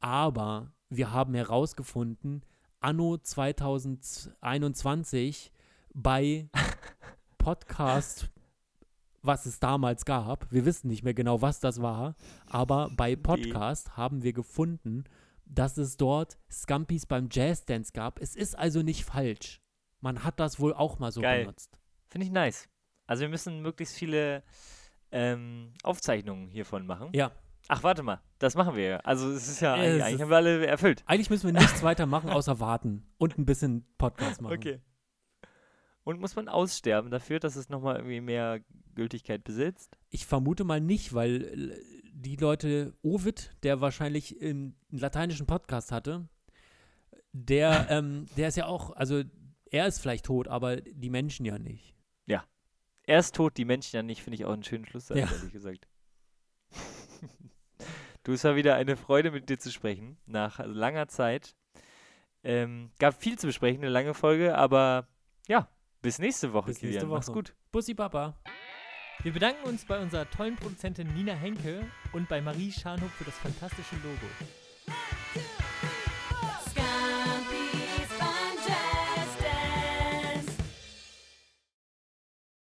aber wir haben herausgefunden, anno 2021 bei Podcast, was es damals gab, wir wissen nicht mehr genau, was das war, aber bei Podcast haben wir gefunden, dass es dort Scampis beim Jazzdance gab. Es ist also nicht falsch. Man hat das wohl auch mal so Geil. benutzt. Finde ich nice. Also wir müssen möglichst viele ähm, Aufzeichnungen hiervon machen. Ja. Ach, warte mal. Das machen wir ja. Also es ist ja, es eigentlich ist- haben wir alle erfüllt. Eigentlich müssen wir nichts weiter machen, außer warten und ein bisschen Podcast machen. Und muss man aussterben dafür, dass es nochmal irgendwie mehr Gültigkeit besitzt? Ich vermute mal nicht, weil äh, die Leute, Ovid, der wahrscheinlich einen lateinischen Podcast hatte, der, ähm, der ist ja auch, also er ist vielleicht tot, aber die Menschen ja nicht. Er ist tot, die Menschen ja nicht, finde ich auch einen schönen Schlusssatz, Ja. ehrlich gesagt. du, es war wieder eine Freude, mit dir zu sprechen, nach langer Zeit. Ähm, gab viel zu besprechen, eine lange Folge, aber ja, bis nächste Woche, Bis Kilian. Nächste Woche. Mach's gut. Bussi Baba. Wir bedanken uns bei unserer tollen Produzentin Nina Henke und bei Marie Scharnhoff für das fantastische Logo.